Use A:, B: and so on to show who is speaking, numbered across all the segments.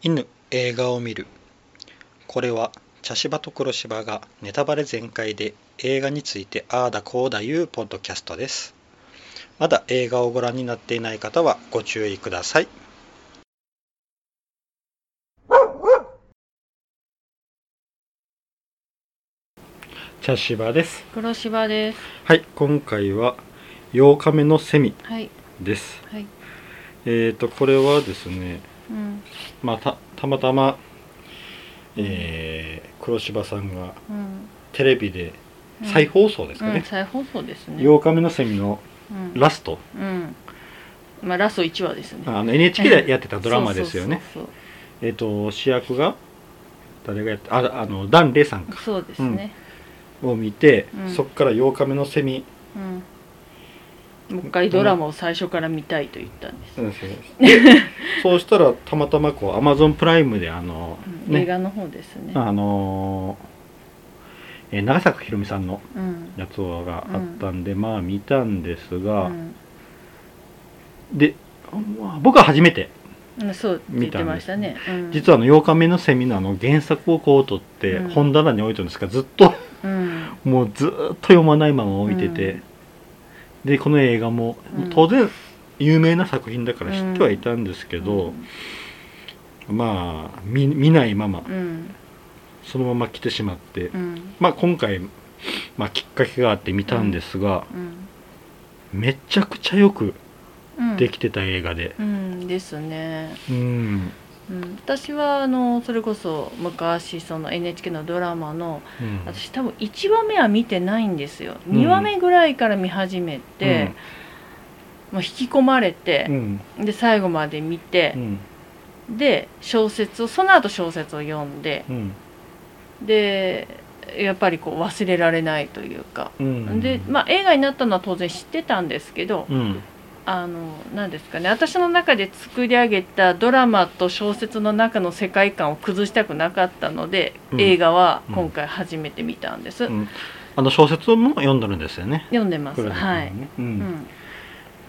A: 犬映画を見るこれは茶芝と黒芝がネタバレ全開で映画についてああだこうだいうポッドキャストですまだ映画をご覧になっていない方はご注意ください茶芝です
B: 黒芝です。
A: はい今回は8日目のセミ
B: はい。
A: です
B: はい。
A: えーとこれはですね
B: うん。
A: まあたたまたまえー黒芝さんが
B: うん。
A: テレビで
B: うん
A: 再放送ですか
B: うん、
A: ね、
B: 再放送ですね。
A: 8日目のセミの
B: うん。
A: ラスト、
B: うん。まあ、ラスト1話ですね。
A: あの NHK でやってたドラマですよねえっ、と主役が誰がやってああのダン・レイさんか
B: そうですね。
A: を見て、
B: うん
A: そっから8日目のセミ、
B: うん。もう一回ドラマを最初から見たいと言ったんです。
A: うん そうしたらたまたまこうアマゾンプライムであの、ね
B: うん映画の方ですね。
A: あのえー長坂ひろみさんの
B: うん。
A: やつがあったんで、まあ見たんですが、
B: うん
A: で僕は初めて
B: うん。そうって言ってましたね。うん。
A: 実はあの8日目のセミナーの原作をこう取って
B: うん
A: 本棚に置いてるんですがずっと
B: うん。
A: もうずーっと読まないまま置いてて、
B: うん
A: でこの映画も
B: うん
A: 当然有名な作品だから知ってはいたんですけど、
B: うん
A: まあ見見ないまま
B: うん。
A: そのまま来てしまって、
B: うん。
A: まあ今回、まあ、きっかけがあって見たんですが、
B: うん。
A: めちゃくちゃよく
B: うん。
A: できてた映画で
B: うんですね。
A: うん、
B: うん、私はあのそれこそ昔その NHK のドラマの
A: うん。
B: 私多分1話目は見てないんですよ。
A: うん。
B: 2話目ぐらいから見始めて、もう引き込まれ
A: う
B: て、
A: ん。
B: で最後まで見て
A: う、ん。
B: で小説をその後小説を読んで
A: うん。
B: でやっぱりこう忘れられないというか、
A: うん。
B: で、まあ、映画になったのは当然知ってたんですけど、
A: うん
B: あの何ですかね。私の中で作り上げたドラマと小説の中の世界観を崩したくなかったので、
A: うん。
B: 映画は今回初めて見たんです、
A: うん。あの小説も読んでるんですよね。
B: 読んでます。
A: 黒田さん
B: はい、
A: ね。う
B: うん。ん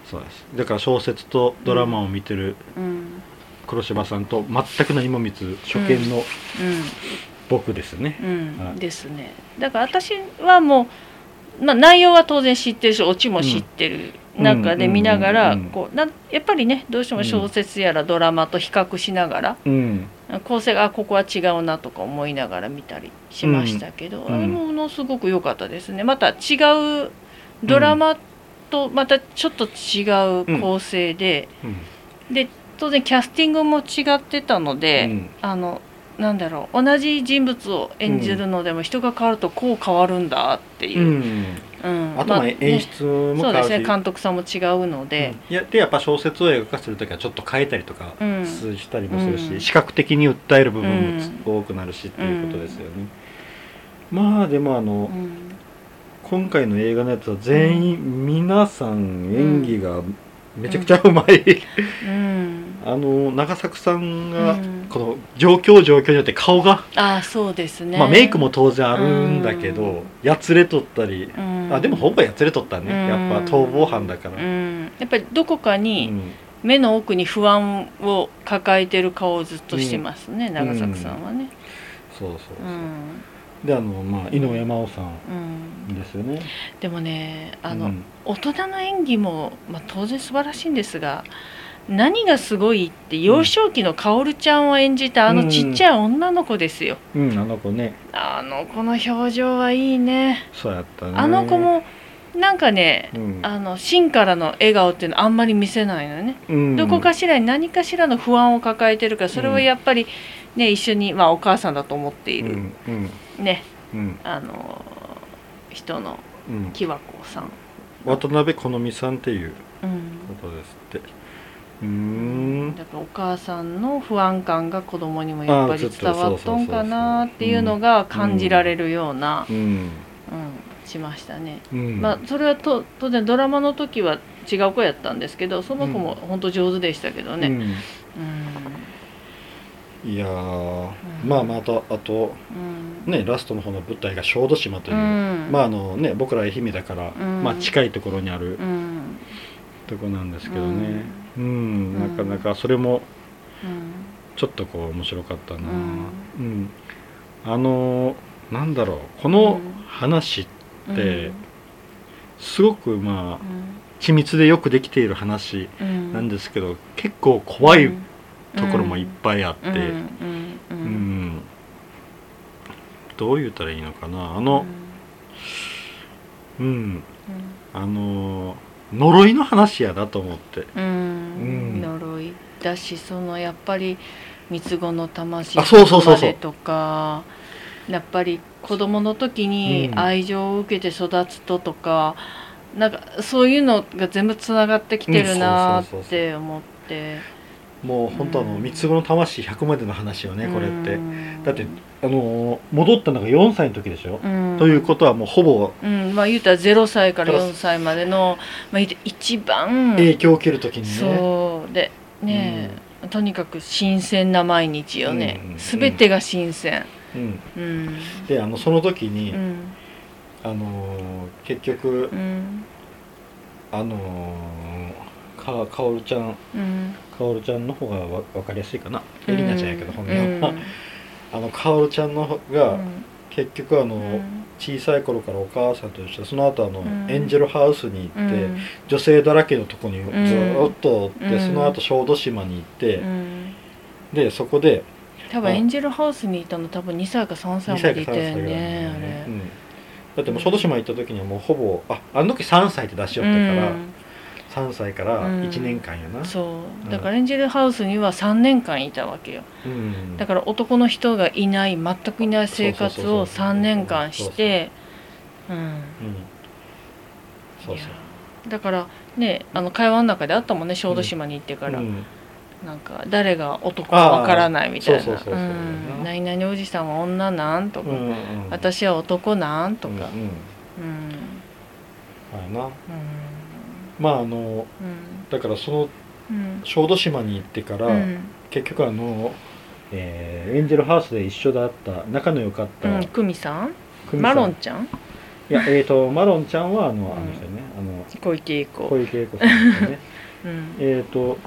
A: そうです。だから小説とドラマを見てる
B: うん。
A: 黒柴さんと全く何も見ず初見の僕ですね、はい。
B: ですね。だから私はもう、まあ、内容は当然知ってるしオチも知ってる中で見ながらこうなんやっぱりねどうしても小説やらドラマと比較しながら、
A: うん。
B: 構成があここは違うなとか思いながら見たりしましたけど、
A: うん。
B: あれものすごく良かったですね。また違うドラマとまたちょっと違う構成で、
A: うん。
B: で当然キャスティングも違ってたので、
A: うん。
B: あのなんだろう同じ人物を演じるのでも人が変わるとこう変わるんだっていう。う、
A: ん。
B: うん。
A: あとま演出も
B: そうですね監督さんも違うので、
A: うん。いやでやっぱ小説を映画化するときはちょっと変えたりとか
B: うん。
A: したりもするし、
B: うん。
A: 視覚的に訴える部分も多くなるしっていうことですよね、まあでもあの、
B: うん。
A: 今回の映画のやつは全員、皆さん演技がめちゃくちゃうまい、
B: うん
A: あの長作さんが
B: うん。
A: この状況状況によって顔が、
B: ああそうですね、
A: まあメイクも当然あるんだけど、
B: うん。
A: やつれとったり、
B: うん。
A: あでもほぼやつれとったね、
B: うん。
A: やっぱ逃亡犯だから、
B: うん、やっぱりどこか
A: う
B: に
A: ん。
B: 目の奥に不安を抱えてる顔をずっとしてますね、長作さんはね。
A: そうそうそう、
B: うん。
A: であのまあ井上真央さん
B: うん。
A: ですよね。
B: でもねあの、
A: うん。
B: 大人の演技も、まあ、当然素晴らしいんですが何がすごいって幼少期の薫ちゃんを演じたあのちっちゃい女の子ですよ。
A: うんあの子ね。
B: あの子の表情はいいね。
A: そうやったね。
B: あの子もなんかね
A: うん。
B: あの芯からの笑顔っていうのあんまり見せないのよね。
A: うん。
B: どこかしらに何かしらの不安を抱えてるからそれはやっぱりね、一緒に、まあ、お母さんだと思っている、
A: うんうん。
B: ね。
A: うん。
B: あの人の
A: うん。
B: 木和子さん、
A: 渡辺好美さんっていう
B: うん、
A: ことですうーん。
B: だからお母さんの不安感が子供にもやっぱり伝わっとんかなっていうのが感じられるような、
A: うん
B: うんしましたね。
A: うん
B: まあ、それはと当然ドラマの時は違う子やったんですけどその子も本当上手でしたけどね。うん。
A: うん。いやーまあまああとねラストの方の舞台が小豆島という、
B: うん。
A: まああのね僕ら愛媛だから、
B: うん。
A: まあ近いところにある
B: うん。
A: とこなんですけどねうん、なかなかそれも
B: うん。
A: ちょっとこう面白かったな。
B: うん。
A: うん、あのなんだろうこの話ってすごくまあ緻密でよくできている話
B: うん。
A: なんですけど結構怖いところもいっぱいあって、
B: うん。
A: どう言ったらいいのかな。あのうん。あの呪いの話やなと思って。
B: うん。
A: うん。
B: 呪いだしそのやっぱり三つ子の魂
A: あそうそうそうそう。
B: までとかやっぱり子供の時に
A: うん。
B: 愛情を受けて育つととか、なんかそういうのが全部つながってきてるなって思って
A: もう本当あの
B: うん
A: 三つ子の魂100までの話よねこれって。
B: うん
A: だってあの戻ったのが4歳の時でしょ、
B: うん。
A: ということはもうほぼ
B: うん。まあ言うたら0歳から4歳までの、まあ、一番
A: 影響を受ける時にね。
B: そう。でねえ、とにかく新鮮な毎日よね、
A: うん
B: 全てが新鮮。
A: うん、
B: うん。
A: であのその時に、
B: うん。
A: あの結局
B: うん。
A: あのかかおるちゃん。
B: うん。
A: かおるちゃんの方がわ分かりやすいかな。
B: うん。
A: エリナちゃんやけど本名
B: うん。
A: は、あのかおるちゃんの方が、結局あの、
B: うん。
A: 小さい頃からお母さんと一緒でその後あの、
B: うん。
A: エンジェルハウスに行って、
B: うん。
A: 女性だらけのとこにずっとおって、
B: うん。
A: その後小豆島に行って、
B: うん。
A: でそこで
B: 多分エンジェルハウスにいたの多分2歳か3歳
A: 2
B: ま
A: 歳か3
B: でいたよね。あ
A: ね
B: れ。
A: うん、だってもう小豆島行った時にはもうほぼああの時3歳って出しよったから、3歳から1年間やな、
B: そう。だからエンジェルハウスには3年間いたわけよ。
A: うん
B: だから男の人がいない全くいない生活を
A: そうそうそうそう。
B: 3年間してうん。
A: うん。そうそう。
B: だからねあの会話の中であったもんね小豆島に行ってから、
A: うん。
B: なんか誰が男かわからないみたいな。何々おじさんは女なんとか、
A: うんうん
B: 私は男なんとか。
A: うんうん。
B: うん。
A: な。
B: うん
A: まああの
B: うん
A: だからその
B: うん
A: 小豆島に行ってから、
B: うん。
A: 結局あの、えーエンジェルハウスで一緒だった仲の良かった、
B: うん久美さん？マロンちゃん？
A: いやえー、とマロンちゃんはあの、
B: ん
A: あの人ねあの
B: 小池栄子。
A: 小池栄子さんですね。
B: うん。
A: えっと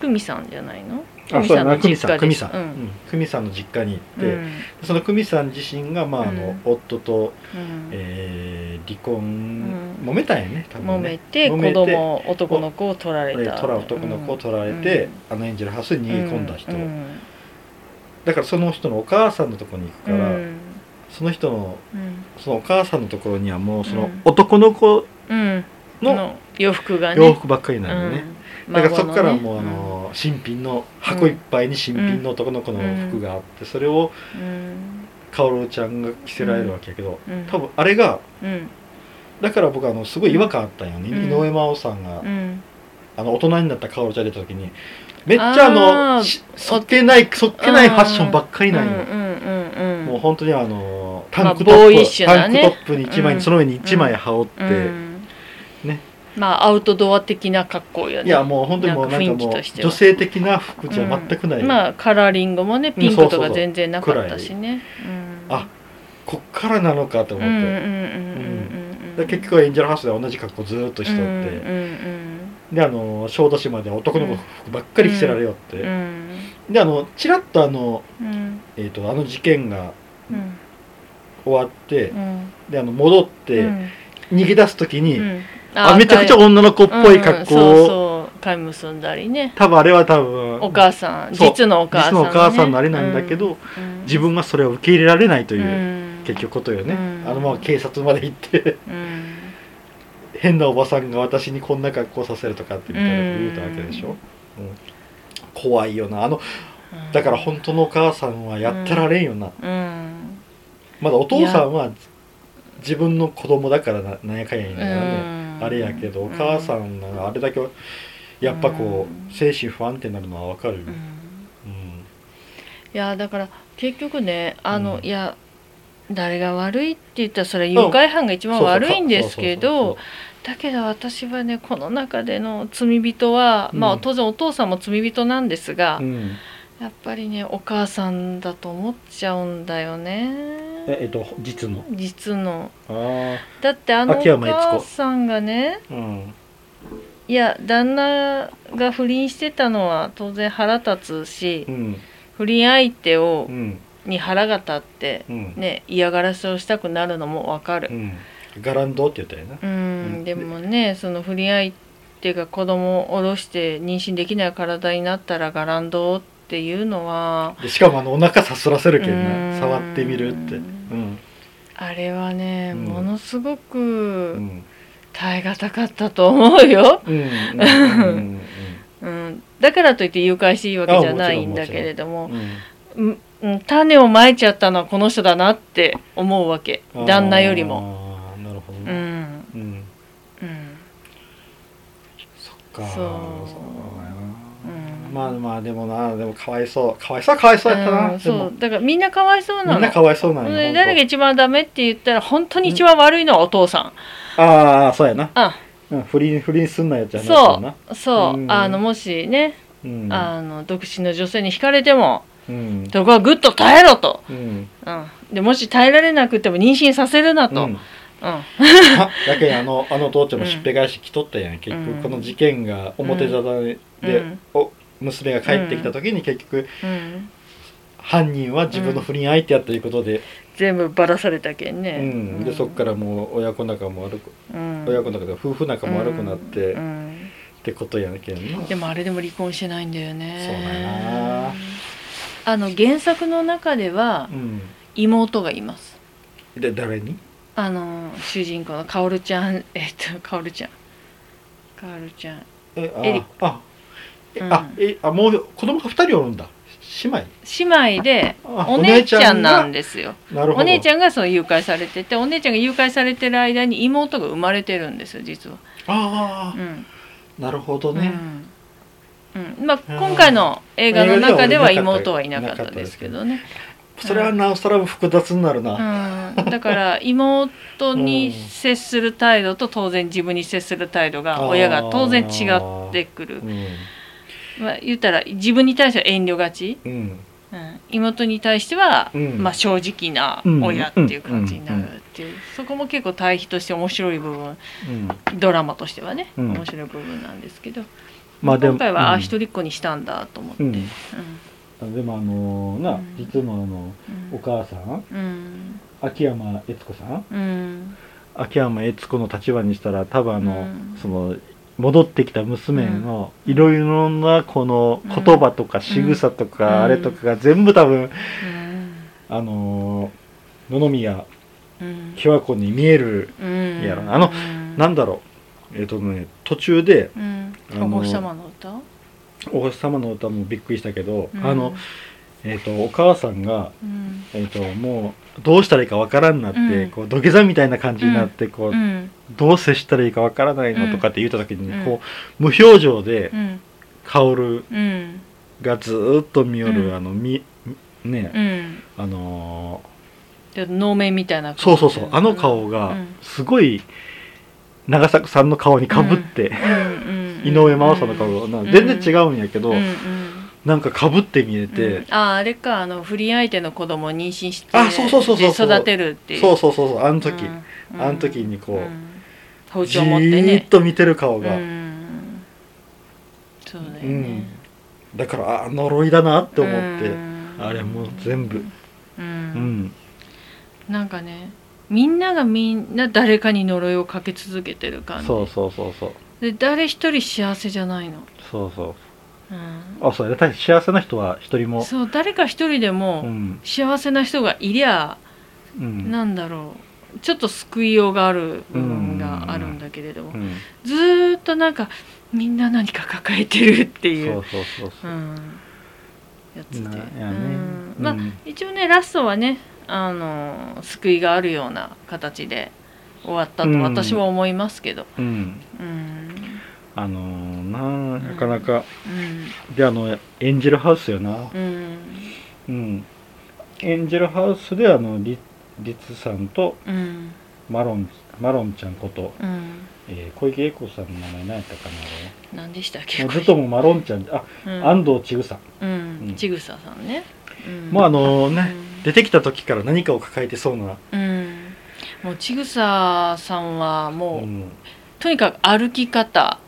B: 久美さんじゃないの？
A: あそうやな久美さん久美さん、
B: う
A: うん。ん。久美さんの実家に行って、
B: うん。
A: その久美さん自身が、まああの
B: うん。
A: 夫と、
B: うん。
A: えー離婚、
B: ん。
A: 揉めたんやね多分
B: 揉
A: ね
B: めて子
A: 揉めて。
B: 供男の子を取られた。
A: えートラ男の子を取られて、あのエンジェルハウスに逃げ込んだ人、
B: うん。
A: だからその人のお母さんのところに行くから、
B: うん。
A: その人の
B: うん。
A: そのお母さんのところにはもうその
B: うん。
A: 男の子
B: うん。
A: の
B: の洋服がね。
A: 洋服ばっかりなのね、
B: うん。
A: だからそこからもうあの新品の箱いっぱいに新品の男の子の服があってそれを
B: うん
A: カオルちゃんが着せられるわけやけど
B: うん。
A: 多分あれが
B: うん。
A: だから僕あのすごい違和感あったんよね、
B: うん。
A: 井上真央さんが、
B: うん。
A: あの大人になったカオルちゃん出た時にめっちゃあのそっけないそっけないファッションばっかりなんよ、もう本当にあのタンクト
B: ッ
A: ップ、タンクトップに1枚、
B: うん。
A: その上に1枚羽織って、
B: まあアウトドア的な格好よね。
A: いやもう本当にもうなんかもう女性的な服じゃ全くない、
B: うん。まあカラーリングもねピンクとか全然なかったしね。うん。
A: あこっからなのかと思って、結局はエンジェルハウスで同じ格好ずーっとしとって、
B: うんうん
A: であの小豆島で男の子服ばっかり着せられよって、
B: うん。うん
A: であのちらっとあの、
B: うん。
A: えー、とあの事件が
B: うん。
A: 終わって、
B: うん。
A: であの戻って、
B: うん。
A: 逃げ出す時に、
B: うん
A: あめちゃくちゃ女の子っぽい格好。を、
B: うんそうそう。髪結んだりね。
A: 多分あれは多分。
B: お母さん。実のお母さん
A: 実のお母さんのあ
B: あ
A: れなんだけど、自分がそれを受け入れられないと
B: と
A: いう、結局ことよね、
B: うん。
A: あのまま警察まで行って
B: うん。
A: 変なおばさんが私にこんな格好させるとかってみたいなこと言うたわけでしょ、うん。怖いよな。あのだから本当のお母さんはやってられんよな、
B: うん。
A: まだお父さんは自分の子供だからななんやかんや言いながらね、
B: うん
A: あれやけどお母さんがあれだけやっぱこう、
B: うん。
A: 精神不安定になるのはわかる。よ、
B: うん。
A: うん。
B: いやだから結局ねあの、
A: うん。
B: いや誰が悪いって言ったらそれは誘拐犯が一番悪いんですけどだけど私はねこの中での罪人は、まあ
A: うん
B: 当然お父さんも罪人なんですが、
A: うん。
B: やっぱりねお母さんだと思っちゃうんだよね
A: ええっと実の。
B: 実の。
A: あ
B: だってあのお母さんがね
A: あうん。
B: いや旦那が不倫してたのは当然腹立つし
A: うん。
B: 不倫相手を
A: うん。
B: に腹が立って
A: うん。
B: ね嫌がらせをしたくなるのもわかる。
A: う。ん。ガランドって言ったよな。
B: うん、
A: うん。
B: でもねその不倫相手が子供を下ろして妊娠できない体になったらガランドっていうのは
A: でしかもあのお腹さすらせるけん
B: う
A: なん。触ってみるって。う
B: うん。
A: ん
B: あれはね、
A: うん。
B: ものすご
A: う
B: く
A: ん。
B: 耐え難かったと思うよ、
A: うん。
B: だからといって誘拐していいわけじゃないんだけれども
A: うん。
B: 種をまいちゃったのはこの人だなって思うわけ。旦那よりも。
A: なるほど
B: う
A: ね
B: ん。
A: うん。
B: うん。
A: そっか
B: そう
A: まあまあでもなでもかわいそう。かわいそうはかわいそうやったな。
B: そう。だからみんなかわいそうなの。
A: みんなかわいそうなの
B: 誰が一番ダメって言ったら本当に一番悪いのはお父さん。
A: ああそうやな。
B: あ。
A: うん不倫不倫すんなやつやな
B: そう。
A: な。
B: そう、
A: うん。
B: あのもしね、
A: うん。
B: あの独身の女性に惹かれても
A: うん。
B: そこはぐっと耐えろと、
A: うん。
B: うん、でもし耐えられなくても妊娠させるなと、うん。
A: だけどあのあの父ちゃんもしっぺ返し来とったやん、結局この事件が表沙汰で、
B: うん。
A: お娘が帰ってきた時に結局
B: うん。
A: 犯人は自分の不倫相手やということで,、
B: 全部ばらされたけんね、
A: うん。でそっからもう親子仲も悪く、
B: うん。
A: 親子仲で夫婦仲も悪くなって、っ
B: うん。
A: てことやけんな。
B: でもあれでも離婚してないんだよね。
A: そうだな。
B: あの原作の中では
A: うん。
B: 妹がいます。
A: で誰に？
B: あの主人公のかおるちゃん。えっとかおるちゃん。かおるちゃん。
A: えああえ
B: うん。
A: あえあもう子供が二人おるんだ。姉妹？
B: 姉妹で
A: あ
B: お姉ちゃん
A: が
B: なんですよ。
A: なるほど。
B: お姉ちゃんがその誘拐されててお姉ちゃんが誘拐されてる間に妹が生まれてるんですよ実は。
A: あ
B: うん。
A: あなるほどね、
B: うん。うん。まあ、
A: うん
B: 今回の映画の中では妹はいなかったですけどね、
A: それはなおさら複雑になるな、
B: うん、だから妹に接する態度と当然自分に接する態度が親が当然違ってくる、
A: うん
B: まあ、言ったら自分に対しては遠慮がち、
A: うん。
B: うん、妹に対しては、
A: うん。
B: まあ、正直な親っていう感じになるっていう、そこも結構対比として面白い部分。
A: うん。
B: ドラマとしてはね、
A: うん。
B: 面白い部分なんですけど、
A: まあ
B: 今回は、あ
A: うん。
B: 一人っ子にしたんだと思って、
A: う
B: うん。ん
A: でもあのな、
B: うん。
A: 実のあの
B: うん。
A: お母さん
B: うん。
A: 秋山悦子さん？
B: うん。
A: 秋山悦子の立場にしたら多分あの、
B: うん。
A: その戻ってきた娘のいろいろなこの言葉とか仕草と
B: うん。
A: かあれとかが全部多分
B: うん。
A: あの野々宮
B: うん。
A: 喜和子に見える
B: うん
A: やろ。なあの
B: うん。
A: なんだろう。えっ、とね途中で
B: お星様の歌「
A: お星様の歌」もびっくりしたけど、
B: うん。
A: あの、えっとお母さんが、
B: うん
A: えっともうどうしたらいいかわからんなって、
B: うん。
A: こう土下座みたいな感じになって、こう
B: うん。
A: どう接したらいいかわからないの
B: うん
A: とかって言った時に、
B: うん。
A: こう無表情で
B: うん。
A: 薫
B: うん。
A: がずーっと見よる、
B: うん。
A: あのみね、
B: うん。
A: あの
B: で能面みたいな。
A: ーそうそうそう。あの顔が
B: うん。
A: すごい長作さんの顔にかぶって、井上真央さんの顔がな全然違うんやけど、
B: うん。うん
A: なんかかぶって見えて、
B: うん。ああれかあの不倫相手の子供を妊娠して
A: あそうそうそうそうそう。
B: で育てるっていう。
A: そうそうそうそうあの時、
B: うん
A: あの時にこう、
B: ん。包
A: じ
B: 丁持って
A: ーっ
B: ね
A: と見てる顔が、
B: うん。そうだよ
A: うん。
B: ね、
A: だからあ呪いだなって思って、
B: うん。
A: あれもう全部。
B: う
A: うんん。
B: なんかねみんながみんな誰かに呪いをかけ続けてる感じ。
A: そうそうそうそう。
B: で誰一人幸せじゃないの、
A: そうそう
B: うん。
A: あそうや確かに幸せな人は一人も。
B: そう誰か一人で
A: う
B: も
A: ん。
B: 幸せな人がいりゃ、
A: うん。
B: なんだろう。ちょっと救いようがある部分があるんだけれども、
A: うん。
B: ずーっとなんかみんな何か抱えてるっていう。
A: そうそうそうそう。
B: うん、やつで、
A: ね。
B: うん。まあ
A: うん
B: 一応ねラストはねあの救いがあるような形で終わったと
A: うん。
B: 私は思いますけど。
A: うん。
B: うん
A: あのーななかなか、
B: うん。
A: であのエンジェルハウスよな。
B: うん。
A: うん。エンジェルハウスであのリリツさんと
B: うん。
A: マロンマロンちゃんこと、
B: うん。
A: えー小池栄子さんの名前何やったかな
B: 何でしたっ
A: あ
B: け
A: ずっともうマロンちゃんあ、
B: うん。
A: 安藤千草。
B: うん。
A: うん。
B: ちぐささんね、うん。
A: もうあのね、
B: うん。
A: 出てきた時から何かを抱えてそうな、
B: うん。もうちぐささんは
A: う
B: もう、
A: ん。
B: とにかく歩き方
A: うん、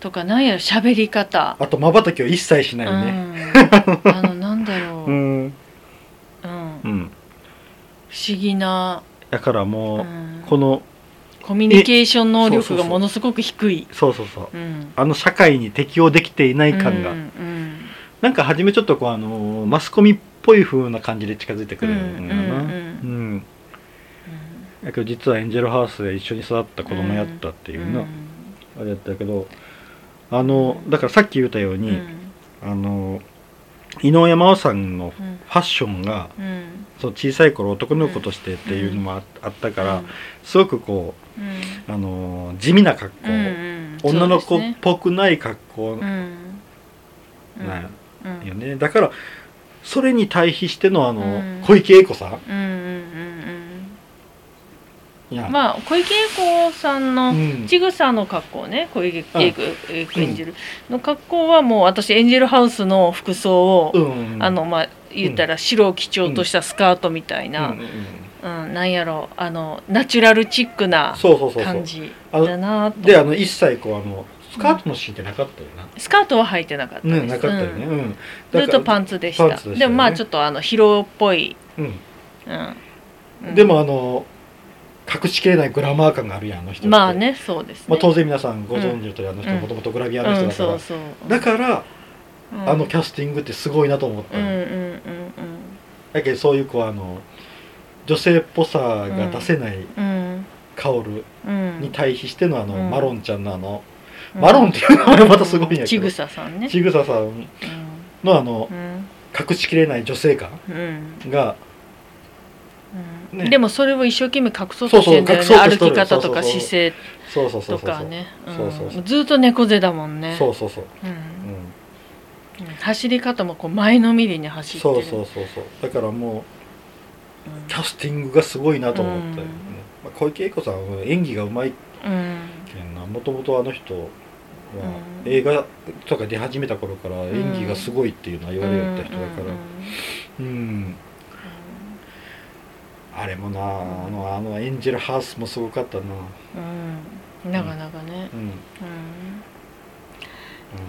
B: とかなんやら喋り方。
A: あとまばたきを一切しないね、
B: うん、あのなんだろう。そう、
A: う
B: うん。
A: ん。
B: 不
A: うん
B: 思議な、
A: だから
B: う
A: もう、
B: ん。
A: この
B: コミュニケーション能力がものすごく低い。
A: そうそうそう。
B: うん。
A: あの社会に適応できていない感が、
B: うんうん
A: なんか初めちょっとこうあのマスコミっぽい風な感じで近づいてくるんやな。
B: うんうん
A: うんだけど実はエンジェルハウスで一緒に育った子供やったっていうの、あれやったけどあのだからさっき言ったように、あの井上真央さんの
B: うん。
A: ファッションが
B: うん。
A: そう小さい頃男の子としてっていうのもああったから、すごくこ
B: うん。
A: うあの地味な格好、
B: うんうん
A: 女の子っぽくない格好
B: うん。
A: なん
B: うん。
A: よね、だからそれに対比してのあの、
B: うん。
A: 小池栄子さん
B: まあ小池栄子さんの
A: うん。
B: ちぐさの格好ね。小池栄子演じる。の格好はもう私エンジェルハウスの服装を、
A: うん。
B: あのまあ言ったら白を基調としたスカートみたい
A: うん。
B: な、
A: うん。
B: なんやろ。あのナチュラルチックな
A: そうそうそうそう。
B: 感じだなと。
A: であの一切こうあのスカートのシーンってなかったよな、
B: スカートは履いてなかったです、
A: ねなかったよね、
B: ずっとパ
A: ン
B: ンツでした
A: で
B: もまあちょっとあの疲労っぽい、
A: うん。
B: うん。うん。
A: でもあの隠しきれないグラマー感があるやんあの人って。
B: まあねそうですね、
A: まあ、当然皆さんご存知の通りあの人
B: うん。
A: もともとグラビアの人
B: うん
A: だから、
B: そうそう。
A: だから、
B: うん。
A: あのキャスティングってすごいなと思ったの、
B: うんうんうん
A: だけどそういうこうあの女性っぽさが出せない
B: うん。うん
A: 薫
B: うん。
A: に対比してのあの、
B: うん。
A: マロンちゃんのあの、
B: うん。
A: マロンっていうのはまたすごいんやけど。
B: ちぐささんね。
A: ちぐささんのあの
B: うん。
A: 隠しきれない女性感
B: うん。
A: がね。
B: うんでもそれを一生懸命隠そうとして
A: る
B: 歩き方とか姿勢とかね。ずっと猫背だもんね。
A: そうそうそう、
B: うん。走り方もこう前のめりに走ってる。
A: そうそうそうそう。だからもう
B: うん
A: キャスティングがすごいなと思ったよね、
B: うん。
A: まあ、小池栄子さんは演技がうまい
B: うん
A: けんな。もともとあの人は
B: うん。
A: 映画とか出始めた頃から演技がすごいっていうのは言われよった人だから。
B: うん。
A: うん、あれもなあのあのエンジェルハウスもすごかったな。
B: うん。なかなかね
A: うん、
B: う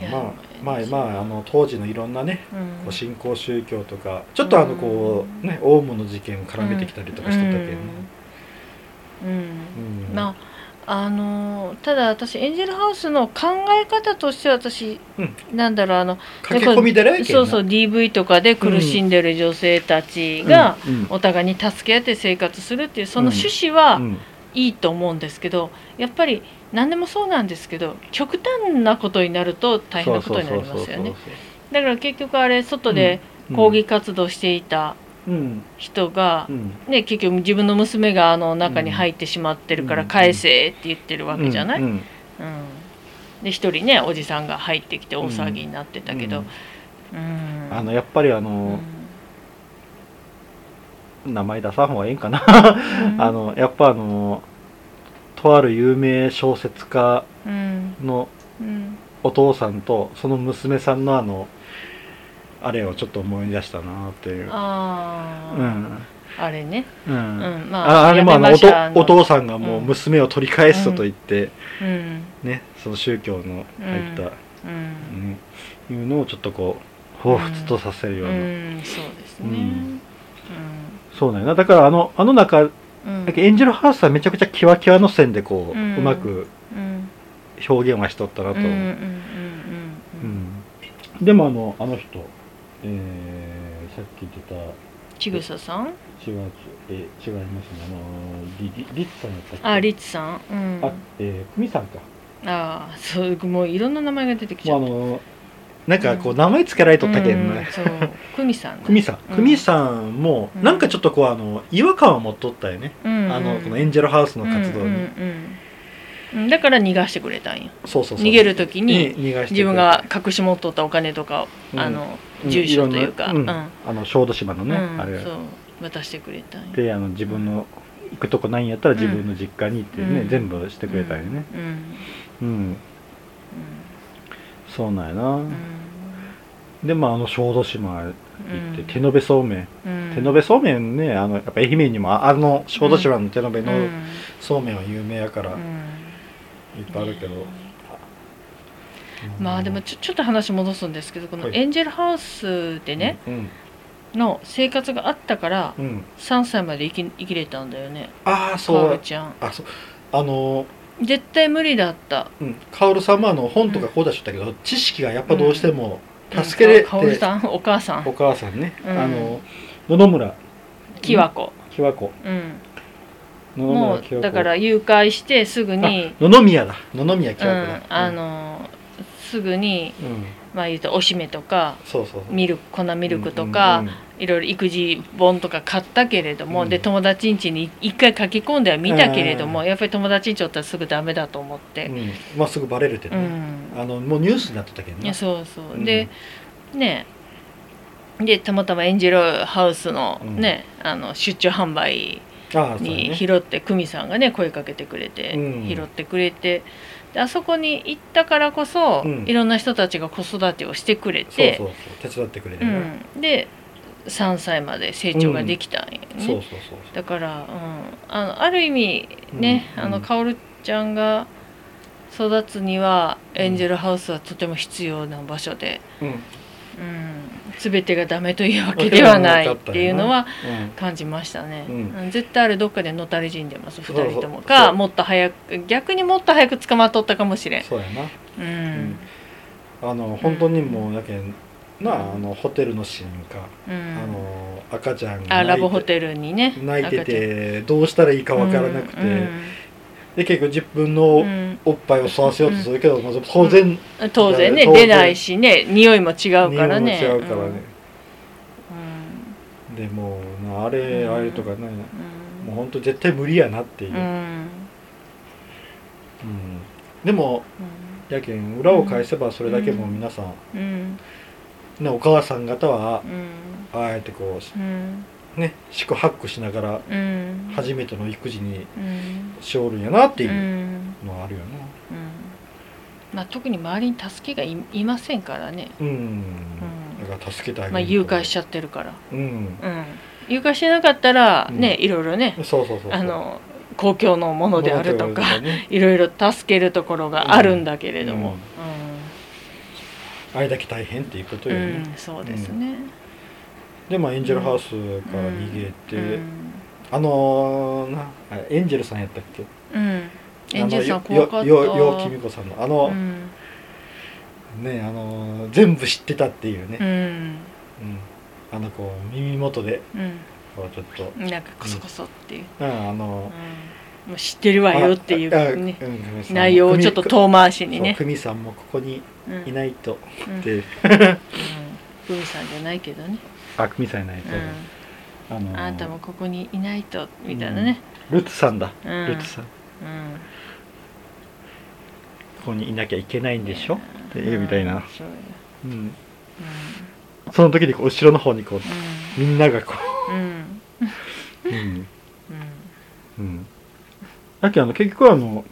B: ん。
A: まあまあまああの当時のいろんなね
B: うん。
A: こう新興宗教とかちょっとあのこうねオウムの事件を絡めてきたりとかしてたけどね、
B: うん。うん。
A: うん。
B: まああのただ私エンジェルハウスの考え方としては私、
A: うん。
B: なんだろうあの
A: 駆け込み寺やけんな
B: そうそう DV とかで苦しんでる女性たちがお互いに助け合って生活するっていうその趣旨は
A: うん。
B: いいと思うんですけどやっぱり何でもそうなんですけど極端なことになると大変なことになりますよね。だから結局あれ外で抗議活動していた
A: うん
B: 人が
A: う、ん。
B: ね、結局自分の娘があの中に入ってしまってるから
A: うん。
B: 返せって言ってるわけじゃない、うん。で一人ねおじさんが入ってきて大騒ぎになってたけど、うん。
A: あのやっぱりあ
B: う
A: の
B: ん、
A: 名前出さん方がいいんかな？
B: うん。
A: あのやっぱあのとある有名小説家
B: うん。
A: の
B: うん。
A: お父さんとその娘さんのあのあれをちょっと思い出したなっていう。
B: あー、
A: うん。
B: あれね、
A: うん。
B: うん、ま
A: ああれもあのおとお父さんがもう娘を取り返すと言って、
B: うん。
A: ねその宗教の入った、
B: うん。
A: うん。いうのをちょっとこう彷彿とさせるような、
B: うん、そうですね。
A: うん。そうなんやな。だからあのあの中
B: うん。うん
A: なんかエンジェルハウスはめちゃくちゃキワキワの線でこう、
B: う
A: うんまく
B: うん。
A: 表現はしとったなと、
B: うんうんうん
A: う
B: うん。
A: ん。でもあのあの人、えーさっき言ってた
B: ちぐささん？
A: 違うえ違いますね。あのリリリッツさんやったっけ？
B: あリッツさん。うん。
A: あえー、クミさんか。
B: ああそうもういろんな名前が出てきちゃう
A: もうあのなんかこう名前つけられとったけんね、
B: そう。久美さんね
A: クミさん、
B: うん。
A: クミさんも
B: うん。
A: なんかちょっとこうあの違和感を持っとったよね、
B: うん
A: あのこのエンジェルハウスの活動に、
B: うんうんうん。うんだから逃がしてくれたんよ
A: そうそうそう。
B: 逃げる時に
A: に逃がして
B: 自分が隠し持っとったお金とかを
A: うん。
B: あの
A: うん
B: 住所というか。うん。
A: あの小豆島のね、
B: うん。
A: あれ。
B: そう渡してくれた
A: であの自分の行くとこないんやったら自分の実家にってね、
B: うん。
A: 全部してくれたよね。
B: うん。
A: うん、そうなんやな、
B: うん。
A: でまああの小豆島行って、
B: うん。
A: 手延べそうめん、
B: うん。
A: 手延べそうめんねあのやっぱ愛媛にもああの小豆島の手延べの
B: うん。
A: そうめんは有名やから、いっ
B: うん
A: ぱいあるけど、
B: まあでもちょちょっと話戻すんですけどこの
A: はい。
B: エンジェルハウスでね、
A: うん
B: の生活があったから
A: うん。
B: 3歳まで生き生きれたんだよね。
A: ああ
B: カ
A: そう。
B: オルちゃん。
A: あそう。あの
B: 絶対無理だった。
A: うん。カオルさんもあの本とかこう出しとったけど、知識がやっぱどうしても助けれて、
B: カオルさんお母さ
A: お
B: ん
A: 母さんね、
B: うん。
A: あの野々村。
B: きわこ
A: きわこ
B: うん。もうだから誘拐してすぐに
A: 野々宮だ。野々宮き
B: うん。
A: わこだ、
B: あのすぐに
A: うん。
B: まあ言うとおしめとか
A: そうそうそう。
B: ミルク粉ミルクとか、いろいろ育児本とか買ったけれども、
A: うん。
B: で友達ん家に一回書き込んでは見たけれども、
A: うん。
B: やっぱり友達ん家おったらすぐダメだと思って、
A: うん。まあすぐバレるって
B: う
A: ね、
B: ん。
A: あのもうニュースになってたけどね
B: そうそう、
A: うん。
B: でね。でたまたまエンジェルハウスの
A: うん。
B: ね、あの出張販売に
A: ね。
B: 拾って久美さんがね声かけてくれて、
A: うん。
B: 拾ってくれてであそこに行ったからこそ、
A: うん。
B: いろんな人たちが子育てをしてくれて
A: そうそう手伝ってくれてる、
B: うん、で3歳まで成長ができたんよね、だから、うん、あのある意味ね、
A: うん。
B: あのカオルちゃんが育つにはエンジェルハウスはとても必要な場所で、
A: うん。
B: うん、全てがダメというわけではないっていうのは感じましたね、
A: うん。
B: うん。絶対あれどっかでのたれ死んでます
A: そうそう。
B: 2人とも。
A: そ
B: か
A: う。
B: もっと早く逆にもっと早く捕まっとったかもしれん。
A: そうやな。
B: うん。
A: あの本当にもうやけんなあのホテルのシーンか、
B: うん。
A: あの赤ちゃんが
B: あラブホ
A: ル
B: テルにね
A: 泣いててどうしたらいいかわからなくて、
B: うん
A: で結構自分
B: う
A: の
B: ん。
A: おっぱいを吸わせようとするけど、まず当然
B: うん。当然ね出ないしね匂いも違うからね。
A: 匂いも違うからね、
B: うん。
A: でもあれ、
B: うん。
A: あれとかね
B: うん。
A: もう本当絶対無理やなっていう、
B: うん。
A: うん。でもやけん裏を返せばそれだけもう皆さん、
B: うん。
A: ね、お母さん方は
B: うん。
A: ああやってこ
B: うん。
A: うね四苦八苦しながら
B: うん。
A: 初めての育児に
B: うん。
A: しおるんやなっていう
B: うん
A: のはあるよな
B: うん。まあ特に周りに助けがいいませんからね。
A: うん、だから助けてあげる
B: まあ誘拐しちゃってるから。
A: うん。
B: うん。誘拐してなかったらねいろいろね
A: そうそうそう
B: あの公共のものであるとか
A: ね。
B: いろいろ助けるところがあるんだけれども。
A: あれだけ大変っていうこと
B: うん、
A: よね、
B: うんそうですね
A: でまあエンジェルハウスから逃げて、
B: うん
A: あのーなあエンジェルさんやったっけ？
B: うん。エンジェルさん怖かった。
A: よよよきみこさんの。あの、
B: うん。
A: ねあのー全部知ってたっていうね、
B: うん。
A: うん。あのこう耳元で
B: うん。
A: こうちょっと、
B: うんなんかこそこそっていう、
A: うん、あの
B: うん。もう知ってるわよっていうね。内容をちょっと遠回しにね。
A: 久美さんもここに
B: うん
A: いないと、
B: うん。
A: って
B: ふみさんじゃないけどね、
A: あ久美さんいないと、
B: う
A: あの
B: ん、
A: ー
B: あなたもここにいないとみたいなね、
A: ルツさんだ、
B: うん。
A: ルツさん。こ
B: うん。
A: こにいなきゃいけないんでしょ？っていうみたいな、
B: そう
A: ん、
B: うん。
A: その時にこう後ろの方にこうみんながこ
B: う。んうん。
A: う、うん。
B: うん。
A: うん、だけどあの結局あの、
B: うん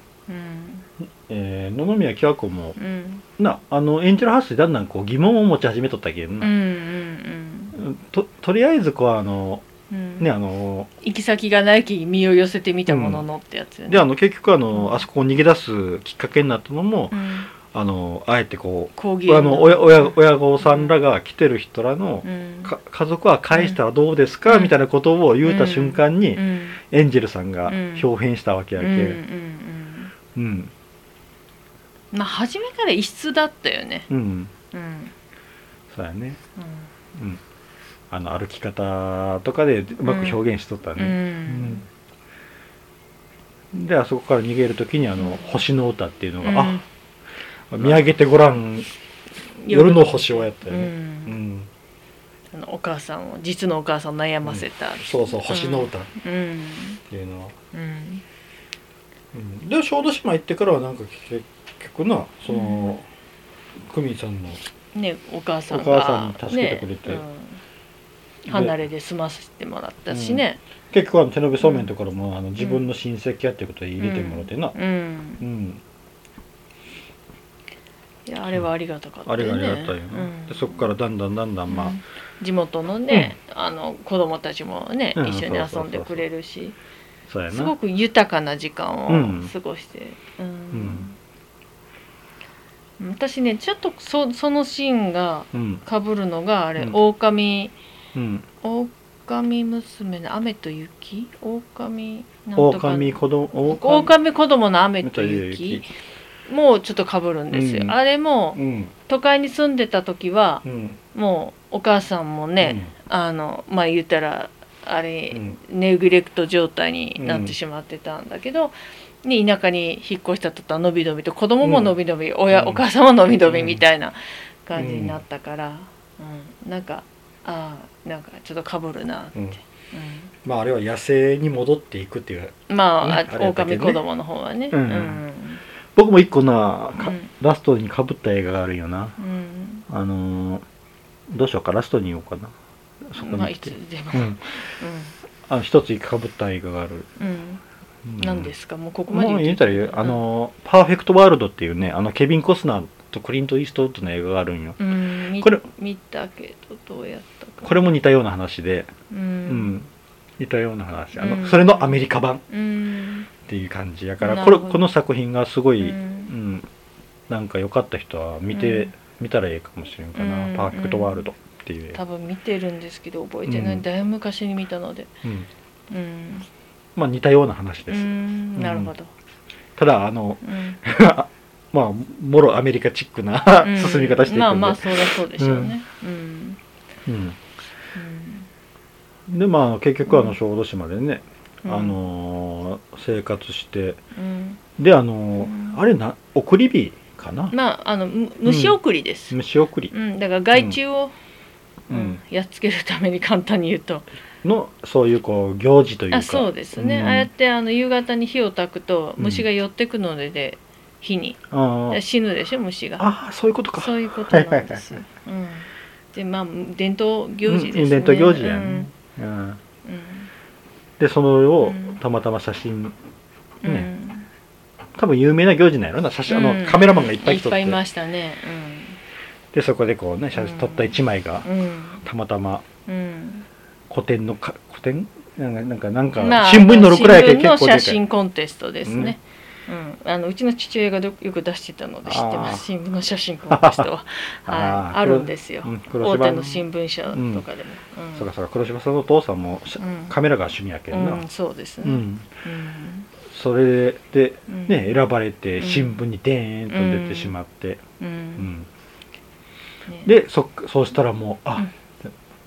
A: えー野々宮京子も
B: うん。
A: なあのエンジェルハウスでだんだんこう疑問を持ち始めとったけどな、
B: うんうん。
A: ととりあえずこうあの
B: うん。
A: ねあの
B: 行き先がないき身を寄せてみたもののってやつよね。
A: であの結局あの、
B: うん。
A: あそこを逃げ出すきっかけになったのも、
B: うん。
A: あのあえてこうあの親親親御さんらが来てる人らの、家族は返したらどうですか、
B: うん。
A: みたいなことを言うた瞬間に、
B: うん。
A: エンジェルさんが
B: うん。
A: 表変したわけやけ、
B: うんうん
A: うん。
B: うんまあ初めから異質だったよね。
A: うん。
B: うん。
A: そうやね、
B: うん。
A: うん、あの歩き方とかでうまく表現しとった
B: う
A: ね、
B: ん
A: うん。であそこから逃げる時にあの「星の歌」っていうのが、
B: うん。
A: あ見上げてごらん。夜の星をやったよ
B: う
A: ね、うん。
B: ん。あのお母さんを実のお母さんを悩ませた。
A: そうそう「星の歌」っ
B: うん。
A: ていうのは、
B: うん。
A: うん、で小豆島行ってからはなんか結局なその久美さんの。
B: ねお母さん
A: お
B: が
A: 母さんに助けてくれて。
B: ねうん。離れで済ませてもらったしね。
A: 結局あの手延べそうめんのところも、あの自分の親戚やっていうことで入れてもらってな。
B: うん。
A: うん、
B: いやあれはありがたかった
A: あれがありがたいよな、
B: うん。
A: でそこからだんだんだんだんまあ、
B: うん地元のねあの子供たちもね
A: うん。
B: 一緒に遊んでくれるし。すごく豊かな時間
A: うん。
B: を過ごして、う
A: うん
B: ん私ねちょっとそそのシーンが
A: うん。
B: かぶるのがあれ、
A: うん。
B: 狼
A: うん。
B: 狼娘の雨と雪？狼なんとか
A: 狼子供
B: 狼。子供の雨と
A: と
B: 雪。もうちょっとかぶるんですよ、
A: うん。
B: あれも
A: うん。
B: 都会に住んでた時は
A: うん。
B: もうお母さんもね、あのまあ言ったらあれ、
A: うん。
B: ネグレクト状態になってしまってたんだけど、ね、田舎に引っ越した途端のびのびと子供ものびのび、親
A: うん。
B: お母さんものびのびみたいな感じになったから、うん。なんかああなんかちょっとかぶるなって、
A: うん。
B: うん。
A: まああれは野生に戻っていくっていう
B: まあ、
A: ね
B: 狼子供の方はね。
A: うん。
B: うん。
A: 僕も一個な、ラストにかぶった映画があるよな。
B: うん。
A: あのーどうしようかラストに言おうかな。そこに来て、
B: つでも。
A: うん。あの一つかぶった映画がある、
B: うん。ですか？もうここまで
A: 言
B: っ
A: たらあのーパーフェクトワールドっていうねあのケビン・コスナーとクリント・イーストウッドの映画があるんよ。
B: うん。見
A: これ
B: 見たけどどうやったか
A: これも似たような話で、
B: う
A: うん。
B: ん
A: 似たような話。あの、
B: うん。
A: それのアメリカ版。
B: うん。
A: っていう感じやからこれこの作品がすごい、
B: う
A: うん。んなんか良かった人は見て、
B: うん。
A: 見たらええかもしれんかな、
B: うん。
A: パーフェクトワールドっていう。
B: 多分見てるんですけど覚えてない、
A: うん。
B: だいぶ昔に見たので。
A: うん。
B: うん
A: まあ似たような話
B: う
A: です、
B: ん。なるほど、
A: ただあの
B: うん。
A: まあもろアメリカチックな
B: うん。
A: 進み方していくんで、
B: まあまあそりゃそうでしょうね。うん。
A: うん。
B: うん。
A: でまあ結局あ
B: うん
A: の小豆島でね、
B: うん。
A: あのー生活して。
B: うん。
A: であのー
B: うん。
A: あれな送り火かな、
B: まああのむ虫送りです、
A: 虫送り。
B: うん。だから害虫を、
A: うん。
B: うんやっつけるために簡単に言うと
A: のそういうこう行事というか。
B: あそうですね、
A: うん。
B: ああやってあの夕方に火を焚くと
A: うん。
B: 虫が寄ってくのでで火に。死ぬでしょ虫が。
A: あーそういうことか。
B: そういうことなんですよ、うん、でまあ伝統行事ですね、
A: うん伝統行事やね、うん。
B: うん。うん。
A: でそのを
B: うん。
A: たまたま写真ね、
B: うん。
A: 多分有名な行事なんやろな。写真、あ
B: うん。
A: のカメラマンがいっぱい来とって。
B: いっぱいいましたね。
A: でそこでこうね写真撮った一枚が
B: うんうん。
A: たまたま
B: うん
A: 古典のか古典？なんかなんかなんか
B: まあ
A: 新聞に載るくらいやけ
B: 新聞の
A: 結構でかい。
B: 写真コンテストですね、うん、あのうちの父親がどよく出してたので知ってます。新聞の写真コンテストは、
A: あ
B: はい、
A: ー。
B: あるんですよ、
A: うん。黒
B: 大
A: 柴
B: 手の新聞社とかでも、うん。
A: そうかそうか。黒柴さんのお父さんもカメラが趣味やけどな、
B: うん、そうですね、
A: うん。
B: うん。
A: それで
B: うん。
A: ね選ばれて
B: うん。
A: 新聞にデーンと出てしまって、
B: う
A: うん。
B: ん。ね。
A: でそそうしたらもうあ、
B: もう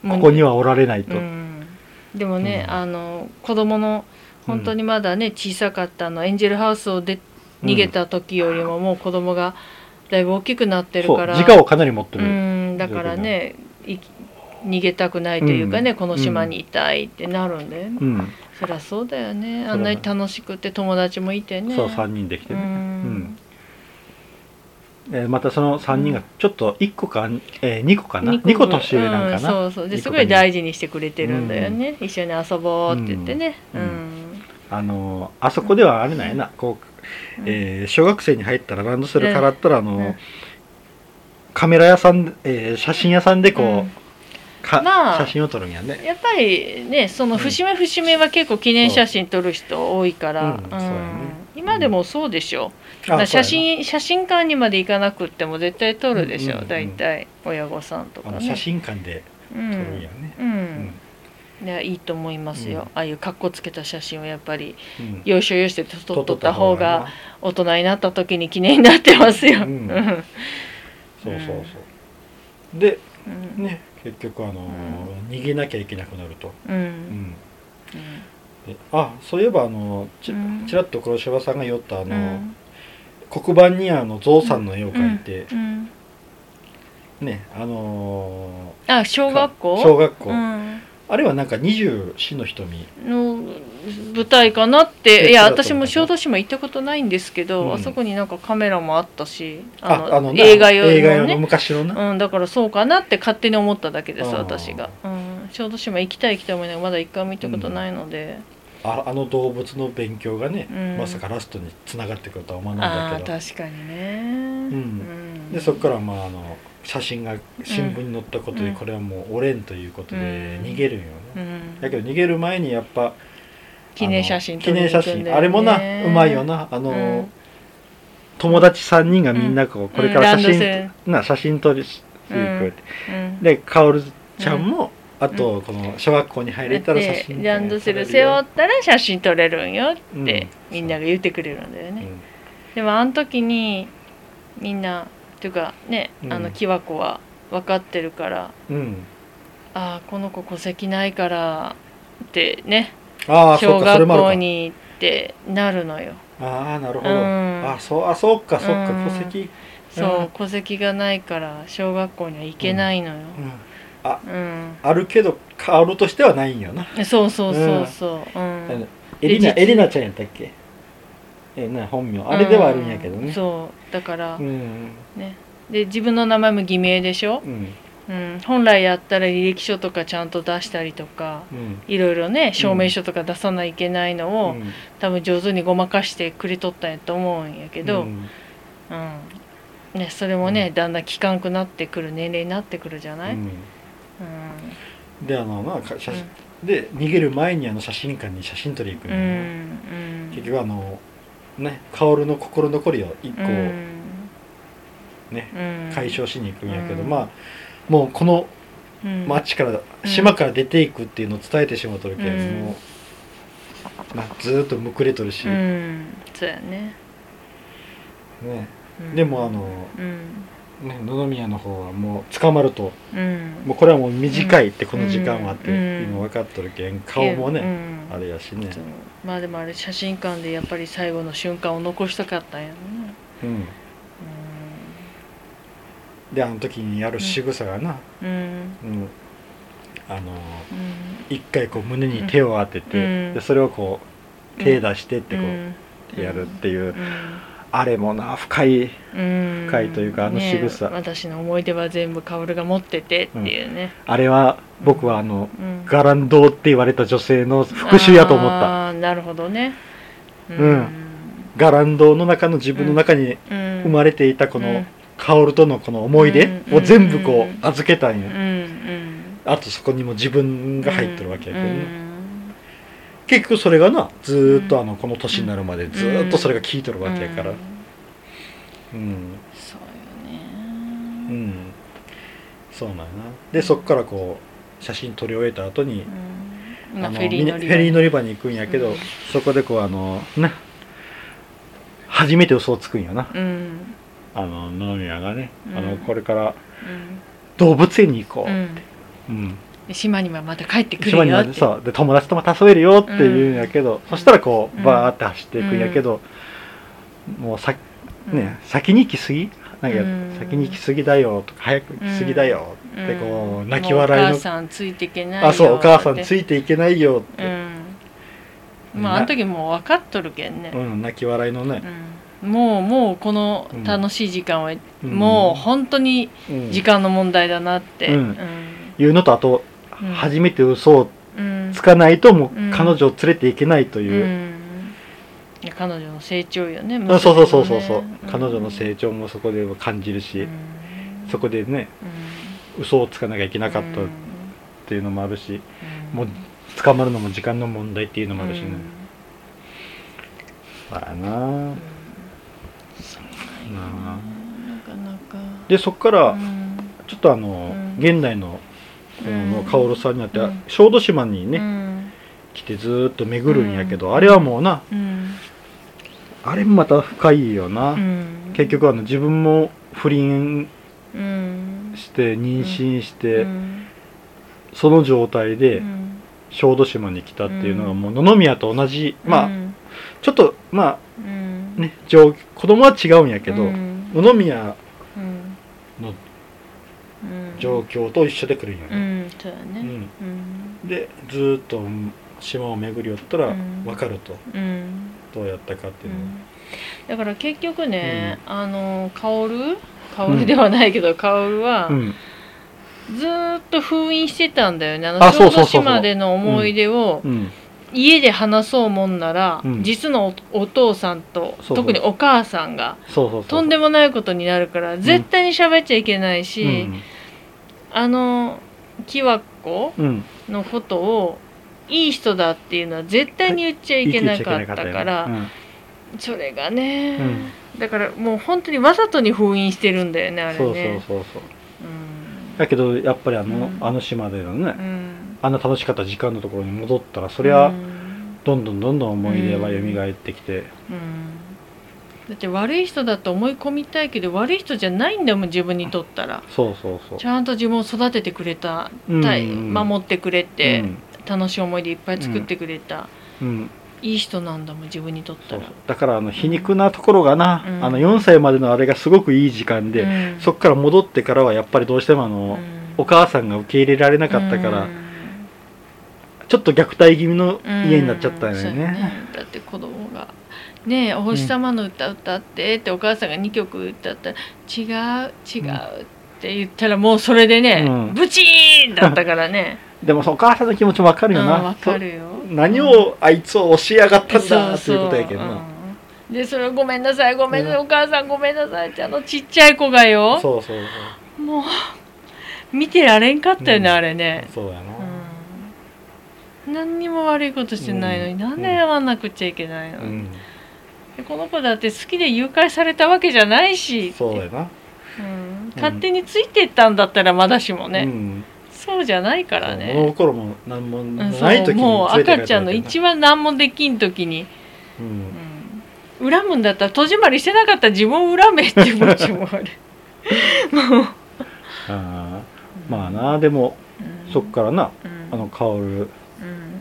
A: ここにはおられないと、
B: うん、でもね、
A: うん。
B: あの子供の本当にまだね小さかったあのエンジェルハウスをで
A: うん
B: 逃げた時よりももう子供がだいぶ大きくなってるから
A: 自我をかなり持って
B: う
A: る、
B: んだからねい逃げたくないというかね、この島にいたいってなるんだよね、
A: うん。
B: そりゃそうだよね。あんなに楽しくて友達もいてね。
A: そう3人できて
B: う
A: ね、
B: ん。
A: うんえーまたその3人がちょっと1個か、えー、2個かな？
B: 二
A: 2個年上なんかな、
B: うん、そうそう。ですごい大事にしてくれてるんだよね、一緒に遊ぼうって言ってね。
A: う
B: うん。ん、
A: あのーあそこではあれなんやな。こう、
B: うん。
A: えー小学生に入ったらランドセルからったらあのカメラ屋さん、えー写真屋さんでこう、
B: まあ
A: 写真を撮るんやね。
B: やっぱりねその節目節目は結構記念写真撮る人多いから、
A: うん。そうやね。
B: 今でもそうでしょ、
A: あ
B: だから写真写真館にまで行かなくっても絶対撮るでしょ、
A: うんうんうん
B: 大体親御さんとかね。
A: 写真館で
B: う
A: 撮るんや
B: ん、
A: ね、
B: うん。いやいいと思いますよ、
A: うん。
B: ああいう格好つけた写真はやっぱり
A: うん。
B: 要所要所で撮っとった方が
A: な。
B: 大人になった時に記念になってますよ、
A: う
B: うん。ん
A: そうそうそう。で
B: うん。
A: ね結局あのー逃げなきゃいけなくなると、
B: うん。
A: あそういえばあのち,、
B: うん。
A: ちらっと黒柴さんが言ったあの、
B: うん
A: 黒板にあのゾウさんの絵を描いて、
B: うん
A: ねあの
B: あ小学校？
A: ー小学校、
B: うん。
A: あれはなんか二十四の瞳。
B: の舞台かなって。
A: え
B: いや私も小豆島行ったことないんですけど、
A: うん。
B: あそこになんかカメラもあったしあの
A: ああのな
B: 映画用
A: 映画用の
B: のね、
A: 昔のな、
B: うん、だからそうかなって勝手に思っただけです私が、うん、小豆島行きたい行きたい思いながらまだ一回も行ったことないので、
A: ああの動物の勉強がね、
B: うん。
A: まさかラストにつながってくるとは思わないんだけど。
B: 確かにね、
A: ん。でそこからまああの写真が新聞に載ったことで、
B: うん。
A: これはもうおれんということで
B: うん。
A: 逃げるんよね、
B: うん、
A: だけど逃げる前にやっぱ
B: 記念写真
A: あの記念写真、あれもなうまいよな。あの、
B: うん
A: 友達3人がみんなこう、これから写真、な写真撮りし
B: うん。
A: 行く
B: うん
A: で薫ちゃんも、あとこの小学校に入れたら写真
B: でランドセル背負ったら写真撮れるんよってみんなが言ってくれるんだよね、
A: うん。
B: でもあの時にみんなっていうかね
A: うん。
B: あの木箱は分かってるから、
A: うん。
B: ああこの子戸籍ないからってね小学校に行ってなるのよ。
A: ああなるほど、
B: うん。
A: あそうあそうかそうか
B: うん。
A: 戸籍。
B: そううん。戸籍がないから小学校には行けないのよ、
A: うん
B: うん。
A: あるけどカオルとしてはないんよな。
B: そうそうそうそう、うん。
A: エリナ
B: 実
A: エリナちゃんやったっけ？えな本名。あれではあるんやけどね。
B: うん。そう。だから、
A: うん。
B: ね。で自分の名前も偽名でしょ、
A: うん。
B: うん、本来やったら履歴書とかちゃんと出したりとか
A: うん。
B: いろいろね証明書とか出さないといけないのを、
A: うん。
B: 多分上手にごまかしてくれとったんやと思うんやけど、
A: う
B: うん。
A: ん
B: ね、それもね、
A: うん
B: だんだん効かんくなってくる年齢になってくるじゃない、
A: であのまあか写真で逃げる前にあの写真館に写真撮り行くん
B: うん
A: 結局あのね薫の心残りを一個
B: うん。
A: ね
B: うん。
A: 解消しに行くんやけど
B: うん。
A: まあもうこの
B: うん。
A: 町から島から出ていくっていうのを伝えてしまうとるけ
B: うん。
A: んもうなずーっとむくれとるし。
B: う
A: ね
B: ん。そうやね、うん。
A: でもあの
B: うん
A: ね野々宮の方はもう捕まると。
B: うん。
A: もうこれはもう短いってこの時間はって
B: うん。
A: いうの分かっとるけん顔もね
B: うん。
A: あれやしね。
B: まあでもあれ写真館でやっぱり最後の瞬間を残したかったんやろね
A: うん。であの時にやる仕草がな。
B: うん。
A: あの
B: うん。
A: 一回こう胸に手を当てて、
B: うん。
A: でそれをこう手出してってこう、
B: うん。
A: やるっていう、
B: うん
A: あれもな深い
B: うん。
A: 深いというかあの仕草
B: ね私の思い出は全部薫が持っててっていうね、
A: あれは僕はあの、
B: うん。
A: ガランドって言われた女性の復讐やと思った。
B: あーなるほどね。
A: うん。ガランドの中の自分の中に
B: 生
A: 生まれていたこの薫とのこの思い出を全部こう預けたん
B: うん。う
A: や、
B: ん。
A: あとそこにも自分が入ってるわけやけどね、
B: うん
A: 結局それがなずーっとあのこの年になるまでずーっとそれが効いとるわけやから。
B: うん。
A: うん。
B: そう
A: う
B: よね。
A: ん。そうなんやな。でそっからこう写真撮り終えた後に、
B: うん。
A: あの
B: フェリー乗り
A: フェリー乗り場に行くんやけど、
B: うん。
A: そこでこうあのね初めて嘘をつくんやな。
B: うん。
A: あの野々宮がね、
B: うん。
A: あのこれから
B: うん。
A: 動物園に行こう、
B: うん。
A: うん。
B: で島にはまた帰ってくる
A: 島にそうで友達とも遊べるよって言うんやけど、そしたらこう
B: うん
A: バーって走っていくんやけど、もうさね、先に行き過ぎ？なんか、
B: うん。
A: 先に行き過ぎだよとか早く行き過ぎだよ
B: うん。
A: ってこう
B: うん。
A: 泣き笑いの
B: お母さんついていけないよ
A: あそうお母さんついていけないよって、
B: うん。まああの時もう分かっとるけんね、
A: うん、泣き笑いのね、
B: うん。もうもうこの
A: うん
B: 楽しい時間は、
A: うん。
B: もう本当に
A: うん
B: 時間の問題だなって、
A: うん。いうのとあと、
B: うん
A: 初めて嘘を
B: うん
A: つかないともう
B: うん
A: 彼女を連れていけないと
B: う
A: いう、
B: ん。いや彼女の成長よね
A: あそうそうそうそうそう、彼女の成長もそこで感じるし、
B: うん。
A: そこでね嘘をつかなきゃいけなかったっていうのもあるし、
B: うん。
A: もう捕まるのも時間の問題っていうのもあるしね、まあな。あ
B: うん
A: あ
B: なかなか。
A: でそっから
B: うん。
A: ちょっとあの、
B: うん。
A: 現代のこ
B: うん。
A: の薫さんになって、
B: うん
A: 小豆島にね、
B: うん。
A: 来てずーっと巡るんやけど、
B: うん
A: あれはもうな
B: うん。
A: あれもまた深いよな、
B: うん。
A: 結局あの自分も不倫
B: うん。
A: して妊娠して、
B: うん。
A: その状態で
B: うん。
A: 小豆島に来たっていうのが
B: うん。
A: もう野々宮と同じ、まあ
B: うん
A: ちょっとま
B: うん。
A: あね状子供は違うんやけど、
B: うん。
A: 野々宮状況と一緒で来るんよ
B: う
A: ね、
B: んそうだね。
A: うん。
B: うん。
A: でずーっと島を巡り寄ったら
B: うん。
A: 分かると、
B: うん。
A: どうやったかっていうの。が、
B: だから結局ね、あの薫薫ではないけど薫は
A: うん。
B: ずーっと封印してたんだよね。あの
A: あ
B: 小豆島での思い出を
A: うん。
B: 家で話そうもんなら、
A: うん。
B: 実のおお父さんと特にお母さんが
A: そうそうそう
B: とんでもないことになるから絶対に喋っちゃいけないし、あの木箱
A: うんうん。
B: のことをいい人だっていうのは絶対に言っちゃいけなかったから、
A: うん
B: それがね、
A: う
B: だからもう本当にわざとに封印してるんだよねあれね。
A: そうそうそうそう。
B: うん。
A: だけどやっぱりあの,、
B: うん。
A: あの島でのね
B: う、ん。
A: あんな楽しかった時間のところに戻ったらそりゃどんどんどんどん思い出は蘇ってきて、
B: うんだって悪い人だと思い込みたいけど悪い人じゃないんだもん自分にとったら。
A: そうそうそう。
B: ちゃんと自分を育ててくれた、
A: うん
B: 守ってくれて、
A: うん。
B: 楽しい思い出いっぱい作ってくれた、
A: うん。
B: いい人なんだもん自分にとったら。
A: だからあの皮肉なところがな、
B: うん。
A: あの4歳までのあれがすごくいい時間で、
B: うん。
A: そっから戻ってからはやっぱりどうしてもあの、
B: うん。
A: お母さんが受け入れられなかったから、
B: うん。
A: ちょっと虐待気味の家になっちゃったよね。
B: やだって子供が「ねえお星様の歌歌って」ってお母さんが2曲歌った。ら「違う違う」って言ったらもうそれでね、
A: うん。
B: ブチーンだったからね。
A: でもお母さんの気持ちもわかるよな。
B: うんわかるよ。
A: そ何をあいつを教えやがったんだっていうことやけどな。
B: そううん。でそれごめんなさいごめんなさい、お母さんごめんなさいってあのちっちゃい子がよ。
A: そうそうそう。
B: もう見てられんかったよね、
A: うん。
B: あれね、
A: そうやな。
B: うん、何にも悪いことしてないのに、
A: うん。
B: なんで謝んなくちゃいけないの、この子だって好きで誘拐されたわけじゃないし。
A: そうやな。
B: うん、勝手についてったんだったらまだしもね、
A: うん。
B: そうじゃないからね。
A: 物心も何も
B: うん
A: ない時に
B: もう赤ちゃんの一番何もできん時に、
A: うん。
B: うん、恨むんだったら戸締まりしてなかったら自分を恨めって気持ちもある。もう、
A: あーまあなでも
B: うん。
A: そっからな
B: うん。
A: あの薫
B: うん。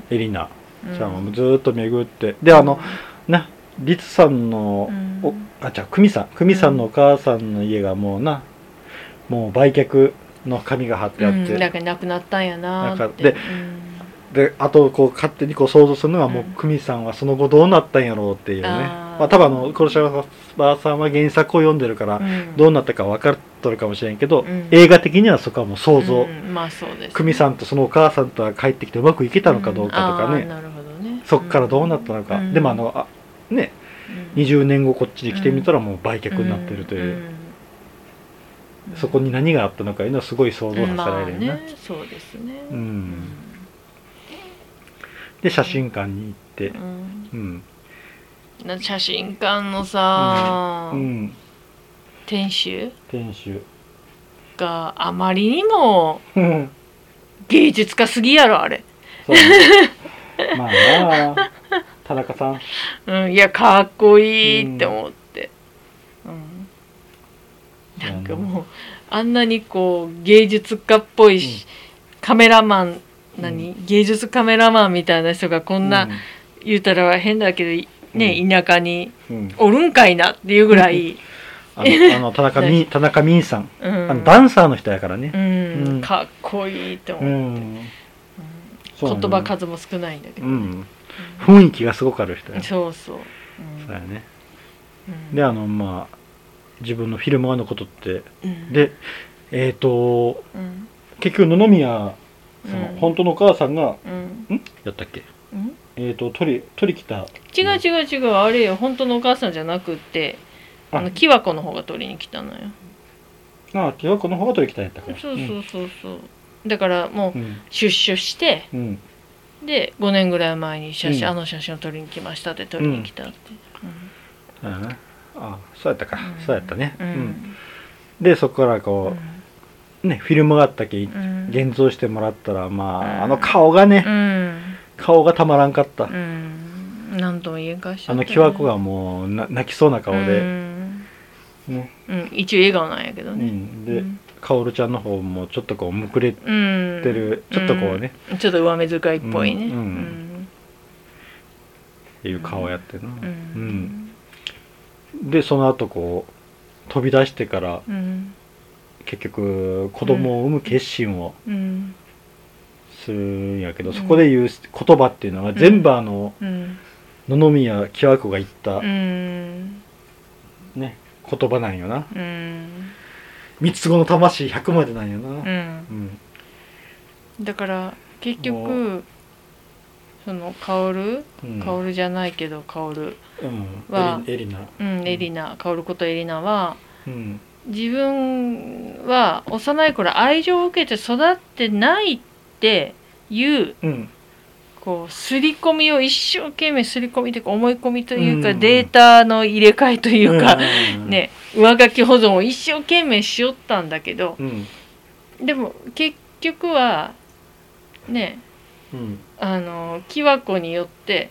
A: エリナ
B: うん
A: ちゃんはずーっと巡って。であのなリツさんの
B: うん。
A: おあじゃあ久美さん。久美さんのお母さんの家がもうなもう売却の紙が貼ってあって、
B: うん、なんか亡くなったんやなーって。
A: でであとこう勝手にこう想像するのはもう
B: うん。
A: 久美さんはその後どうなったんやろうっていうね。まあ多分あの黒島さんは原作を読んでるから
B: うん。
A: どうなったか分かっとるかもしれんけど、
B: うん。
A: 映画的にはそこはもう想像、
B: うんまあそうです
A: 久美さんとそのお母さんとは帰ってきてうまくいけたのかどうかとかね、
B: ん。あーなるほどね。
A: そっからどうなったのか、
B: うん。
A: でもあのあね
B: うん。
A: 20年後こっちに来てみたらもう売却になってるという、
B: うん
A: そこに何があったのかいうのはすごい想像させられるよね,、
B: まあねそうですね。
A: うん。で写真館に行って。
B: うん。写真館のさ、
A: うん。
B: 店主？
A: 店主。
B: があまりにも
A: うん。
B: 芸術家すぎやろあれ、
A: そうね。まあなあ 田中さん。
B: うん、いやかっこいいって思って、うん。なんかもうあんなにこう芸術家っぽいし、カメラマン何、芸術カメラマンみたいな人がこんな、言うたら変だけどね、
A: う
B: 田舎におるんかいなっていうぐらい、
A: あのあの 田中み田中みんさん。
B: うん。
A: あのダンサーの人やからね。
B: うん。
A: うん。
B: かっこいいって。思
A: う
B: う、
A: ん。そうな
B: 言
A: の
B: 葉数も少ないんだけど、
A: うん雰囲気がすごくある人や
B: そうそう、うん
A: そうやね。
B: うん。
A: であのまあ自分のフィルムが残っとって
B: うん。
A: でえっ、と
B: うん。
A: 結局野々宮その、
B: うん。
A: 本当のお母さんが
B: うん。
A: ん？やったっけ？
B: うん？
A: えっ、と取り取り来た。
B: 違う違う違う。あれよ本当のお母さんじゃなくってあ。の木和子の方が取りに来たのよ。
A: ああ木はこの方が取り来たんやったから。
B: そうそうそうそう。だからもう
A: うん。
B: 出所して
A: うん
B: で5年ぐらい前に写真、
A: うん。
B: あの写真を撮りに来ましたって撮りに来たって、
A: そうやねああそうやったか、
B: うん。
A: そうやったね、
B: う
A: うん。んでそこからこう、ねフィルムがあったけ
B: うん。
A: 現像してもらったらまあ、
B: うん。
A: あの顔がね、
B: うん。
A: 顔がたまらんかった、
B: うん。何とも言えんかしちゃ
A: あの木枠がもうな泣きそうな顔
B: う
A: で、
B: ん。
A: ね。
B: うん、一応笑顔なんやけどね、
A: うん、で、
B: うん
A: かおるちゃんの方もちょっとこうむくれて
B: うん。
A: る、ちょっとこうね、
B: うん。ちょっと上目遣いっぽいね。
A: うん。うん。
B: うん。
A: いう顔やってな、
B: う
A: うん。でその後こう飛び出してから
B: うん。
A: 結局子供を産む決心を
B: うん。
A: するんやけど、
B: うん
A: そこで言う言葉っていうのは全部あの、
B: うん。
A: 野々宮喜和子が言った、
B: うん。
A: ね言葉なんよな。
B: うん
A: 三つ子の魂100までなんよな、
B: うん。
A: うん。
B: だから結
A: も
B: 局その薫？
A: うん。
B: 薫じゃないけど薫。
A: うん。
B: は
A: エリエリナ、
B: うん。エリナ。薫ことエリナは
A: うん。
B: 自分は幼い頃愛情を受けて育ってないっていう
A: うん
B: こう刷り込みを一生懸命刷り込みというか思い込みというか、
A: うん。
B: データの入れ替えというか、
A: うん。
B: ね上書き保存を一生懸命しよったんだけど
A: うん。
B: でも結局はね
A: うん。
B: あの木和子によって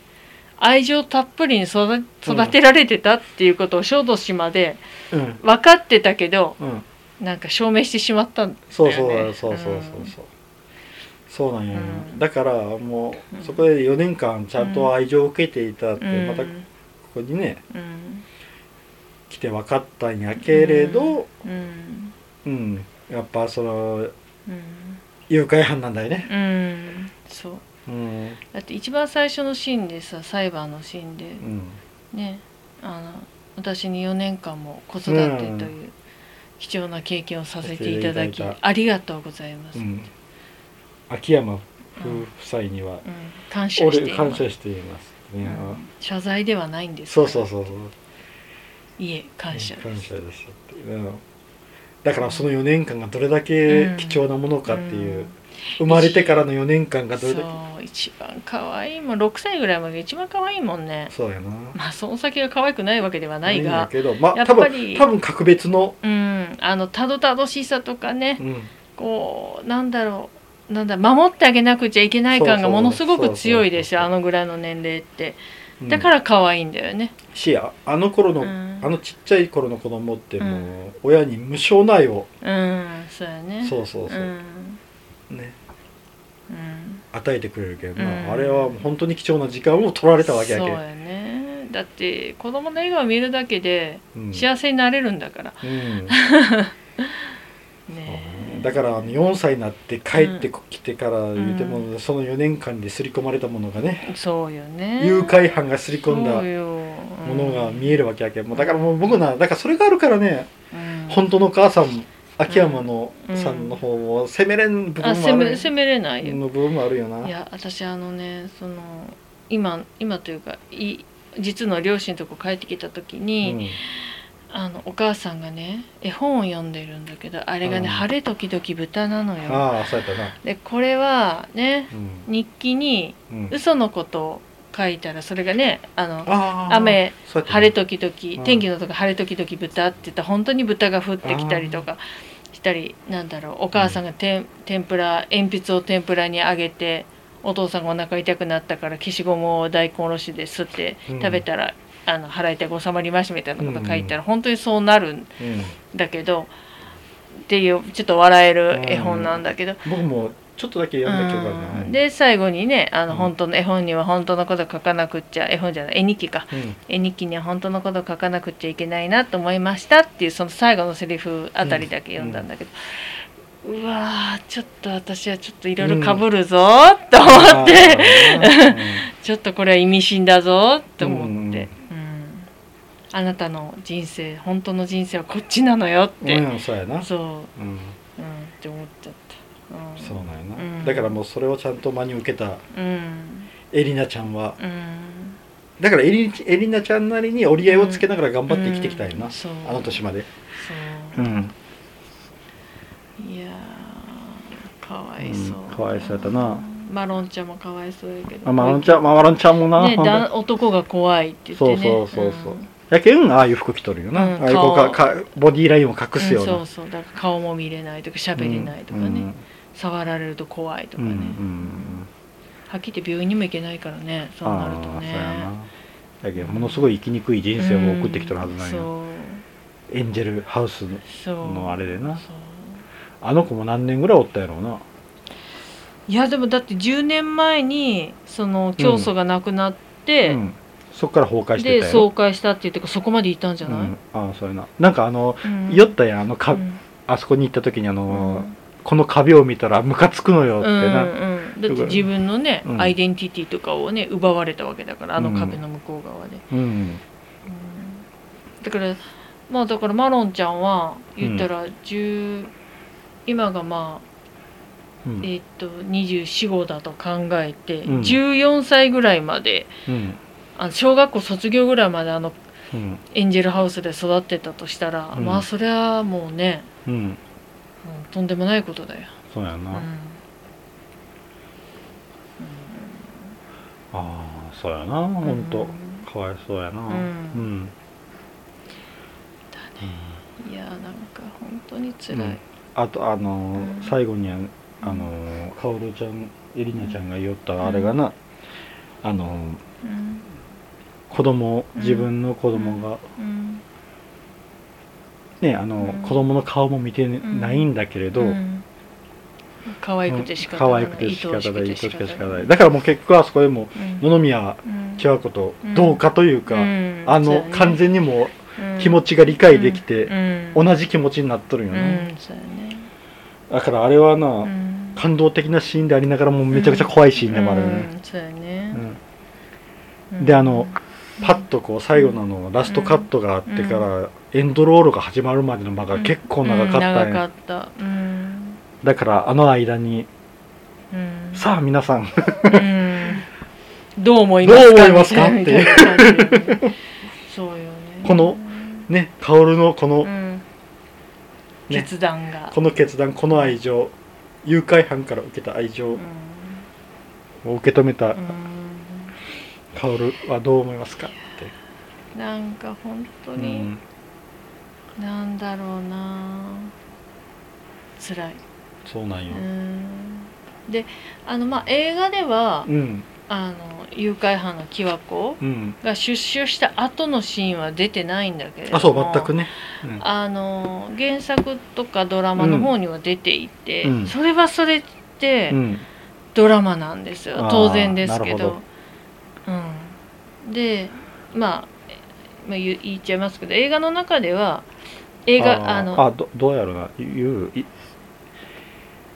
B: 愛情たっぷりに育育てられてたっていうことを小豆島で
A: うん。
B: 分かってたけど
A: うん。
B: なんか証明してしまったんだよね。
A: そうそうそうそうそうそう。
B: うん
A: そうなんよ、
B: うん。
A: だからも
B: う
A: そこで4年間ちゃんと愛情を受けていたって、
B: うん。
A: またここにね
B: うん。
A: 来て分かったんやけれど、
B: うん。
A: うん。やっぱその
B: うん。
A: 誘拐犯なんだよね。
B: うん。そう。
A: うん。
B: だって一番最初のシーンでさ裁判のシーンで
A: うん。
B: ねあの私に4年間も子育てという貴重な経験をさせていただきありがとうございます、
A: うん、秋山夫妻には
B: うん。感謝しています。
A: ています、ね。
B: うん。謝罪ではないんです
A: そうそうそうそう。
B: いえ感謝です。
A: 感謝ですだからその4年間がどれだけ貴重なものかっていう、
B: うん。
A: 生まれてからの4年間がどれだけ
B: そう。一番可愛いもん。6歳ぐらいまで一番可愛いもんね。
A: そうやな。
B: まあその先が可愛くないわけではないが
A: けど。ま
B: や
A: あ多分
B: っぱり
A: 多分格別の、
B: うん。あのたどたどしさとかね。
A: うん、
B: こうなんだろうなんだ守ってあげなくちゃいけない感がものすごく強いでしょあのぐらいの年齢って。
A: うん。
B: だから可愛いんだよね、
A: しああの頃の、
B: うん。
A: あのちっちゃい頃の子供ってもう、親に無償の愛を、
B: うん。そうやね。
A: そうそうそう、
B: ん。
A: ね。
B: うん。
A: 与えてくれるけど、ま
B: うん。
A: あ、あれは本当に貴重な時間を取られたわけやけ
B: そうやね。だって子供の笑顔見るだけで
A: うん。
B: 幸せになれるんだから、
A: うん。
B: ね
A: だからあの4歳になって帰ってきてから見ても、
B: う
A: その4年間で刷り込まれたものがね、
B: そうよね。
A: 誘拐犯が刷り込んだものが見えるわけやけん。もうだからもう僕なだからそれがあるからね、
B: うん。
A: 本当のお母さん秋山の
B: うん
A: さんの方を責めれん部分
B: あ
A: もある
B: 責め責めれないよ、
A: の部分もあるよな。い
B: や私あのねその今今というかい実の両親のとこ帰ってきた時に、あのお母さんがね絵本を読んでるんだけどあれがね「
A: うん。
B: 晴れ時々豚」なの
A: うん、
B: よ。
A: ああそうやったな。
B: でこれはね
A: うん。
B: 日記に
A: うん。
B: 嘘のことを書いたらそれがねあの
A: ああ
B: 雨
A: そうやったな。
B: 晴れ時々
A: うん。
B: 天気のとこ晴れ時々豚って言ったら本当に豚が降ってきたりとかしたりなんだろうお母さんがてん天ぷら鉛筆を天ぷらにあげてお父さんがお腹痛くなったから消しゴムを大根おろしで吸って
A: うん。
B: 食べたら、あの腹痛が収まりましたみたいなこと書いたら、本当にそうなるん
A: うん
B: だけどっていうちょっと笑える絵本なんだけど、
A: 僕もちょっとだけ読んだ記憶ある
B: で最後にねあの
A: うん。
B: 本当の絵本には本当のこと書かなくっちゃ絵本じゃない。絵日記か。
A: うん。
B: 絵日記には本当のこと書かなくっちゃいけないなと思いましたっていうその最後のセリフあたりだけ読んだんだけど、うわーちょっと私はちょっといろいろかぶるぞーと思って、ちょっとこれは意味深だぞーと思って、うんあなたの人生本当の人生はこっちなのよって、
A: うん、うん、そうやな。
B: そう、うん、
A: うん
B: って思っちゃった、うん、
A: そうなんやな、
B: うん。
A: だからもうそれをちゃんと真に受けた
B: うん。
A: エリナちゃんは。
B: うん。
A: だからエリエリナちゃんなりに折り合いをつけながら頑張って生きてきたんやな、あの年まで。
B: そう、
A: ん。
B: いやーかわいそう、
A: うんかわいそうやったな。
B: マロンちゃんもかわいそうやけど。
A: あマロンちゃんマロンちゃんもな、
B: ね男が怖いって言ってね。
A: そうそうそうそうやけんああいう服着とるよな、
B: うん
A: ああいうか
B: 顔。
A: かボディラインを隠すような、
B: うんそうそう。だから顔も見れないとか喋れないとかね、
A: うん
B: 触られると怖いとかね、はっきり言って病院にも行けないからね。そうなるとね。
A: そうやな。だけどものすごい生きにくい人生を送ってきてるはずなんよ、
B: うん
A: エンジェルハウスのあれでな。あの子も何年ぐらいおったやろうな。い
B: やでもだって10年前にその教祖が亡くなって、
A: うん、そっから崩壊して
B: で
A: たやろ？
B: 総会したっていうかそこまでいたんじゃない、
A: うん、ああそうやな。なんかあの、
B: うん。
A: 酔ったやんあのか、
B: うん。
A: あそこに行った時にあ
B: う
A: の、
B: ん。
A: この壁を見たらムカつくのよって
B: うん
A: な、
B: うん、だって自分のね、
A: うん。
B: アイデンティティとかをね奪われたわけだからあの壁の向こう側で、
A: うん。
B: うん。だからまあだからマロンちゃんは言ったら10、今がまあ
A: うん。
B: えーっと245だと考えて、
A: うん。
B: 14歳ぐらいまで
A: うん
B: あの小学校卒業ぐらいまであの
A: うん。
B: エンジェルハウスで育ってたとしたら、
A: うん。
B: まあそれはもうね、
A: うん。
B: うんとんでもないことだよ。
A: そうやな、
B: うん。
A: ああそうやな。ほんと、かわいそうやな。
B: うん。
A: うん。
B: いやーなんか本当に辛い。
A: うん。あとあのー
B: うん。
A: 最後にああのーカオルちゃんエリナちゃんが言ったあれがな、あの
B: うん
A: 子供
B: うん
A: 自分の子供が、
B: うん。
A: ねあの、
B: うん。
A: 子供の顔も見てないんだけれど、
B: うん。可愛くて仕方
A: 可
B: ない。
A: 愛くて仕方ない。愛しくて仕方ない。
B: い
A: だからもう結局あそこでも
B: うん。
A: 野々宮
B: うん
A: 千和子と同化というか、
B: うん。
A: あの、
B: ね。
A: 完全にも
B: う
A: 気持ちが理解できて、
B: うん。
A: 同じ気持ちになっとるんよ
B: う
A: ね、
B: んそうやね。
A: だからあれはな、
B: うん。
A: 感動的なシーンでありながらもめちゃくちゃ怖いシーンでもあるよね、であのパッとこう最後のあのラストカットがあってから、エンドロールが始まるまでの間が結構長かったね、
B: うん。
A: だからあの間に
B: うん。
A: さあ皆さん。
B: うん。どう思いますか？
A: どう思いますか？
B: みたいな感じでねそうよね。
A: このね薫のこの、
B: うん。
A: ね
B: 決断が。
A: この決断この愛情誘拐犯から受けた愛情
B: うん。
A: を受け止めた
B: うん
A: 薫はどう思いますかって、
B: なんか本当
A: う
B: に、
A: ん、
B: なんだろうな。辛い。
A: そうなんよ。
B: うん。であのまあ映画では、
A: うん。
B: あの誘拐犯のキワコ
A: うん。
B: が出所した後のシーンは出てないんだけれども
A: あそう全くね、うん。
B: あの原作とかドラマの方には出ていて、
A: うん。
B: それはそれって
A: うん。
B: ドラマなんですよ、当然ですけどうん、でまあ、まあ、言言っちゃいますけど映画の中では映画
A: あ
B: の
A: あどどうやろうな。言うい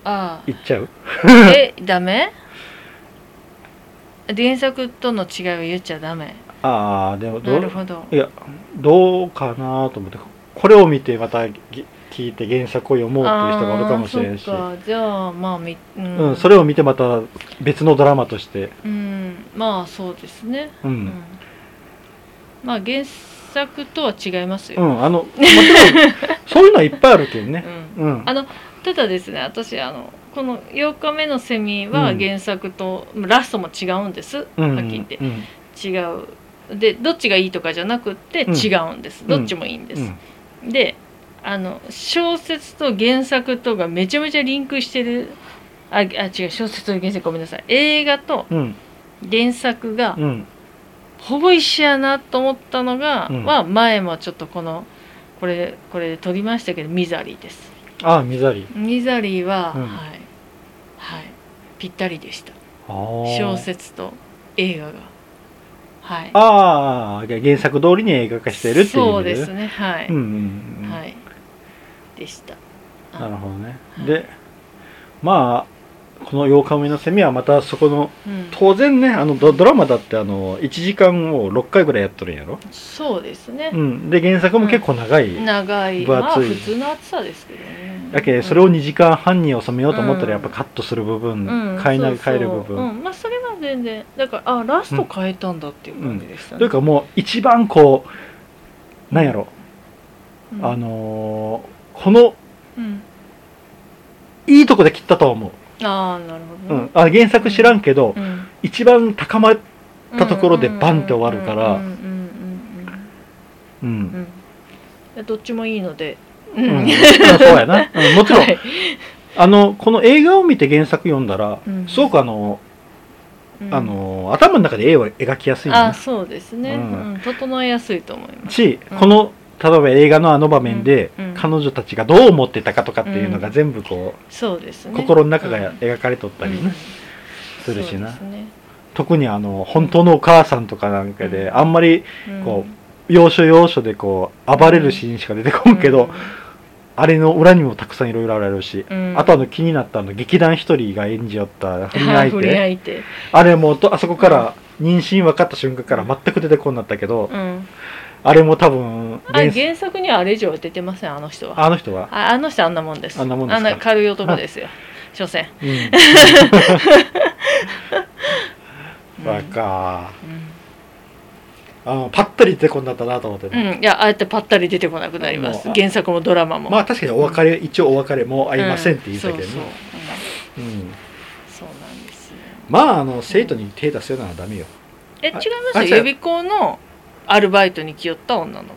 B: あ
A: 言っちゃう？
B: ーえダメ？原作との違いを言っちゃダメ。
A: ああでもどう？
B: なるほど。
A: いやどうかなと思ってこれを見てまたぎ聞いて原作を読もうっていう人がおるかもしれんし。
B: じゃあまあみうん、
A: うん、それを見てまた別のドラマとして、
B: うん。まあそうですね。
A: うん。
B: うん。まあ原作とは違いますよ、
A: うん、あのもちろん そういうのはいっぱいあるけどね、
B: うん。
A: うん、
B: あのただですね私あのこの「8日目のセミ」は
A: うん。
B: 原作と、ラストも違うんです、
A: うん
B: はっきり言って。
A: うん。
B: 違う。でどっちがいいとかじゃなくって
A: うん。
B: 違うんです、
A: ん
B: どっちもいいんです、
A: うん。
B: であの小説と原作とがめちゃめちゃリンクしてるああ違う小説と原作ごめんなさい。映画と
A: うん。
B: 原作が
A: うん。
B: ほぼ一緒やなと思ったのが、
A: うん。
B: は前もちょっとこのこれこれで撮りましたけどミザリーです。
A: ああミザリ。
B: ミザリーは、
A: うん。
B: はい。はい。ぴったりでした。小説と映画が。はい。
A: ああ原作通りに映画化してるっていう。
B: そうですねはい、
A: うんうん
B: でした。
A: なるほどね。
B: はい。
A: でまあこの8日目のセミはまたそこの
B: うん、
A: 当然ねあのドドラマだってあの1時間を6回ぐらいやっとるんやろ、
B: そうですね。
A: う、ん、で原作も結構長い、
B: 長い。
A: 分厚い。
B: まあ普通の厚さですけどね。
A: だけどそれを2時間半に収めようと思った
B: うん。
A: らやっぱカットする部分、
B: うん。
A: 変えな変える部分、
B: うん、まあそれは全然だからあラスト変えたんだっていう感じでしたね、
A: というかもう一番こうなんやろ、
B: うん。
A: あのーこの
B: うん。
A: いいとこで切ったとは思う、
B: ああなるほどね、
A: うん、あ原作知らんけど、
B: うん。
A: 一番高まったところでバンって終わるから。
B: うん。どっちもいいので。う
A: うん。うんそうやな、うんもちろん、
B: はい。
A: あのこの映画を見て原作読んだら、
B: うん。
A: すごくあの、
B: うん。
A: あの頭の中で絵を描きやすい
B: あそうですね、整えやすいと思います。
A: し、
B: うん。
A: この例えば映画のあの場面で、
B: うんうん。
A: 彼女たちがどう思ってたかとかっていうのが
B: うん
A: 全部こ
B: そうです
A: う、
B: ね。
A: 心の中が
B: うん。
A: 描かれとったりするしな、
B: ね。
A: 特にあの本当のお母さんとかなんかで、
B: うん。
A: あんまり
B: うん。
A: こ要所要所でこう暴れるシーンしか出てこんけど、あれの裏にもたくさんいろいろあるし、
B: うん。
A: あとあの気になったあの劇団一人が演じよった不倫相手。あれもとあそこから妊娠分かった瞬間から全く出てこんなったけど、
B: うん
A: あれも多分
B: あ
A: 原
B: 原作にはあれ以上は出てませんあの人は。
A: あの人は、
B: ああの人あんなもんです。
A: あんなもんですか？
B: 軽い男ですよ。所詮。
A: うん、
B: うん。
A: あのパッタリ出てこんだったなと思ってね、
B: うん、いやああやってぱったり出てこなくなります。原作もドラマも。
A: まあ確かにお別れ、一応お別れもう会いませんって言ったけどね、
B: うんそうなんですよ。
A: まああの生徒に手出すようなのはダメよ。
B: え違い
A: あ
B: ます？よ予備校のアルバイトに来よった女の子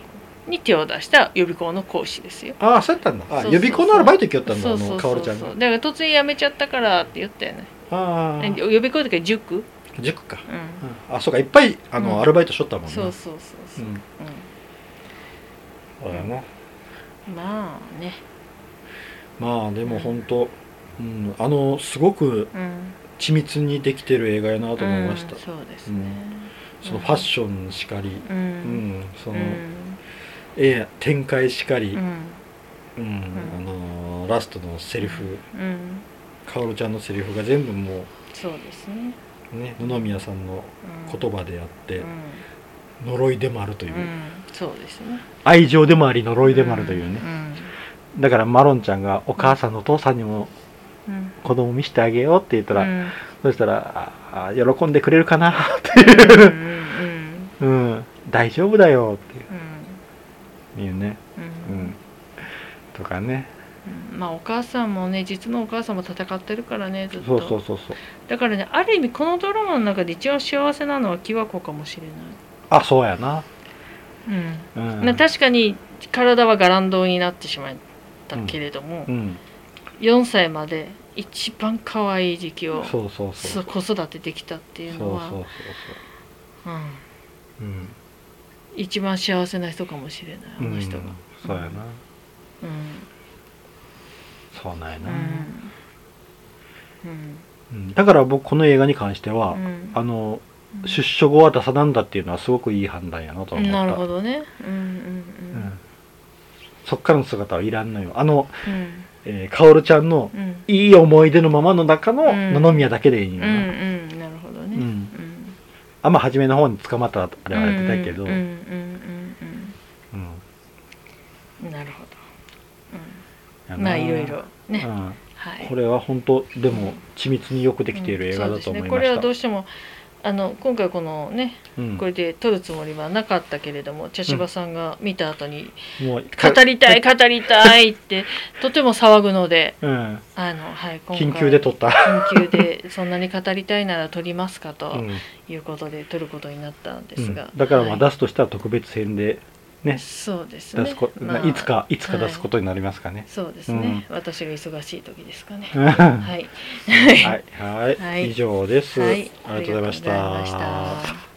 B: に手を出した予備校の講師ですよ。
A: ああそうやったんだ。あ
B: そうそうそう。
A: 予備校のアルバイト行きよったんだあ
B: そうそう
A: の
B: そう。
A: ちゃんが。
B: だから突然辞めちゃったからって言ったよね
A: ああ
B: 予備校とか塾、
A: 塾か、
B: うん。
A: うんあそうかいっぱいあの、
B: うん。
A: アルバイトしとったもんね。
B: そうそうそうそう、
A: うん。
B: う
A: そうやな、
B: んまあね、
A: まあでも本当、うん、あのすごく
B: うん、
A: 緻密にできてる映画やなと思いました、
B: うんそうですね、
A: そのファッションしかり、
B: うん、
A: うんその、
B: うん。
A: ええ展開しかり、
B: うん。
A: うんあのラストのセリフ
B: うん。
A: 薫ちゃんのセリフが全部も
B: そうですね、
A: うね野々宮さんの
B: うん、
A: 言葉であって
B: う、ん。
A: 呪いでもあるという、
B: うん、そうですね。
A: 愛情でもあり呪いでもあるというね、
B: ん。
A: だからマロンちゃんがお母さんのお父さんにも
B: うん。
A: 子供見せてあげようって言ったら、
B: うん。
A: そしたら喜んでくれるかなって
B: う。ん。
A: いう
B: うん。
A: うん、大丈夫だよ。って
B: う。ん。
A: いうね、
B: う
A: うん。ん、とかね。
B: うん。まあお母さんもね実のお母さんも戦ってるからねずっと。
A: そうそうそうそう。
B: だからねある意味このドラマの中で一番幸せなのはキワコかもしれ
A: あそうやな、
B: ない、
A: うん。
B: うん。な確かに体は伽藍堂になってしまったけれども、
A: うん、
B: 4歳まで一番可愛い時期を
A: そうそうそう。
B: そ子育てできたっていうのは。
A: そうそうそう
B: うん
A: そう。うん
B: 一番幸せな人かもしれないあの人が、
A: うんそうやな。
B: うん。
A: そうなんやな、
B: うん。
A: うん。だから僕この映画に関しては、
B: うん。
A: あの出所後は出さなんだっていうのはすごくいい判断やなと思った。
B: なるほどね。うんうん
A: うん。そっからの姿はいらんのよ。あの、
B: うん。うん
A: えー、薫ちゃんの
B: うん。
A: いい思い出のままの中の
B: うん。
A: 野々宮だけでいいん
B: うんう
A: よな、
B: んなる
A: あんま初めの方に捕まったらあれはやってたけど、
B: うんうんうん
A: うん
B: うんなるほど、うん、まあいろいろ。ね、
A: うん。
B: はい。
A: これは本当でも緻密によくできている映画だと思いました、
B: うんね、これはどうしてもあの今回このね
A: うん。
B: これで撮るつもりはなかったけれども茶芝さんが見た後に語りたい語りたいって とても騒ぐので
A: うん、
B: あの、はい、今回
A: 緊急で撮った、
B: 緊急でそんなに語りたいなら撮りますかと
A: うん。
B: いうことで撮ることになったんですが、
A: うん。だからまあ
B: はい
A: 出すとしたら特別編でね。
B: そうですね。
A: 出すこ、
B: まあ
A: いつかい。つか出すことになりますかね、
B: そうですね、私が忙しい時ですかね。
A: は
B: はい。
A: いはい、
B: はい。
A: 以上です、
B: はい。ありがとうございました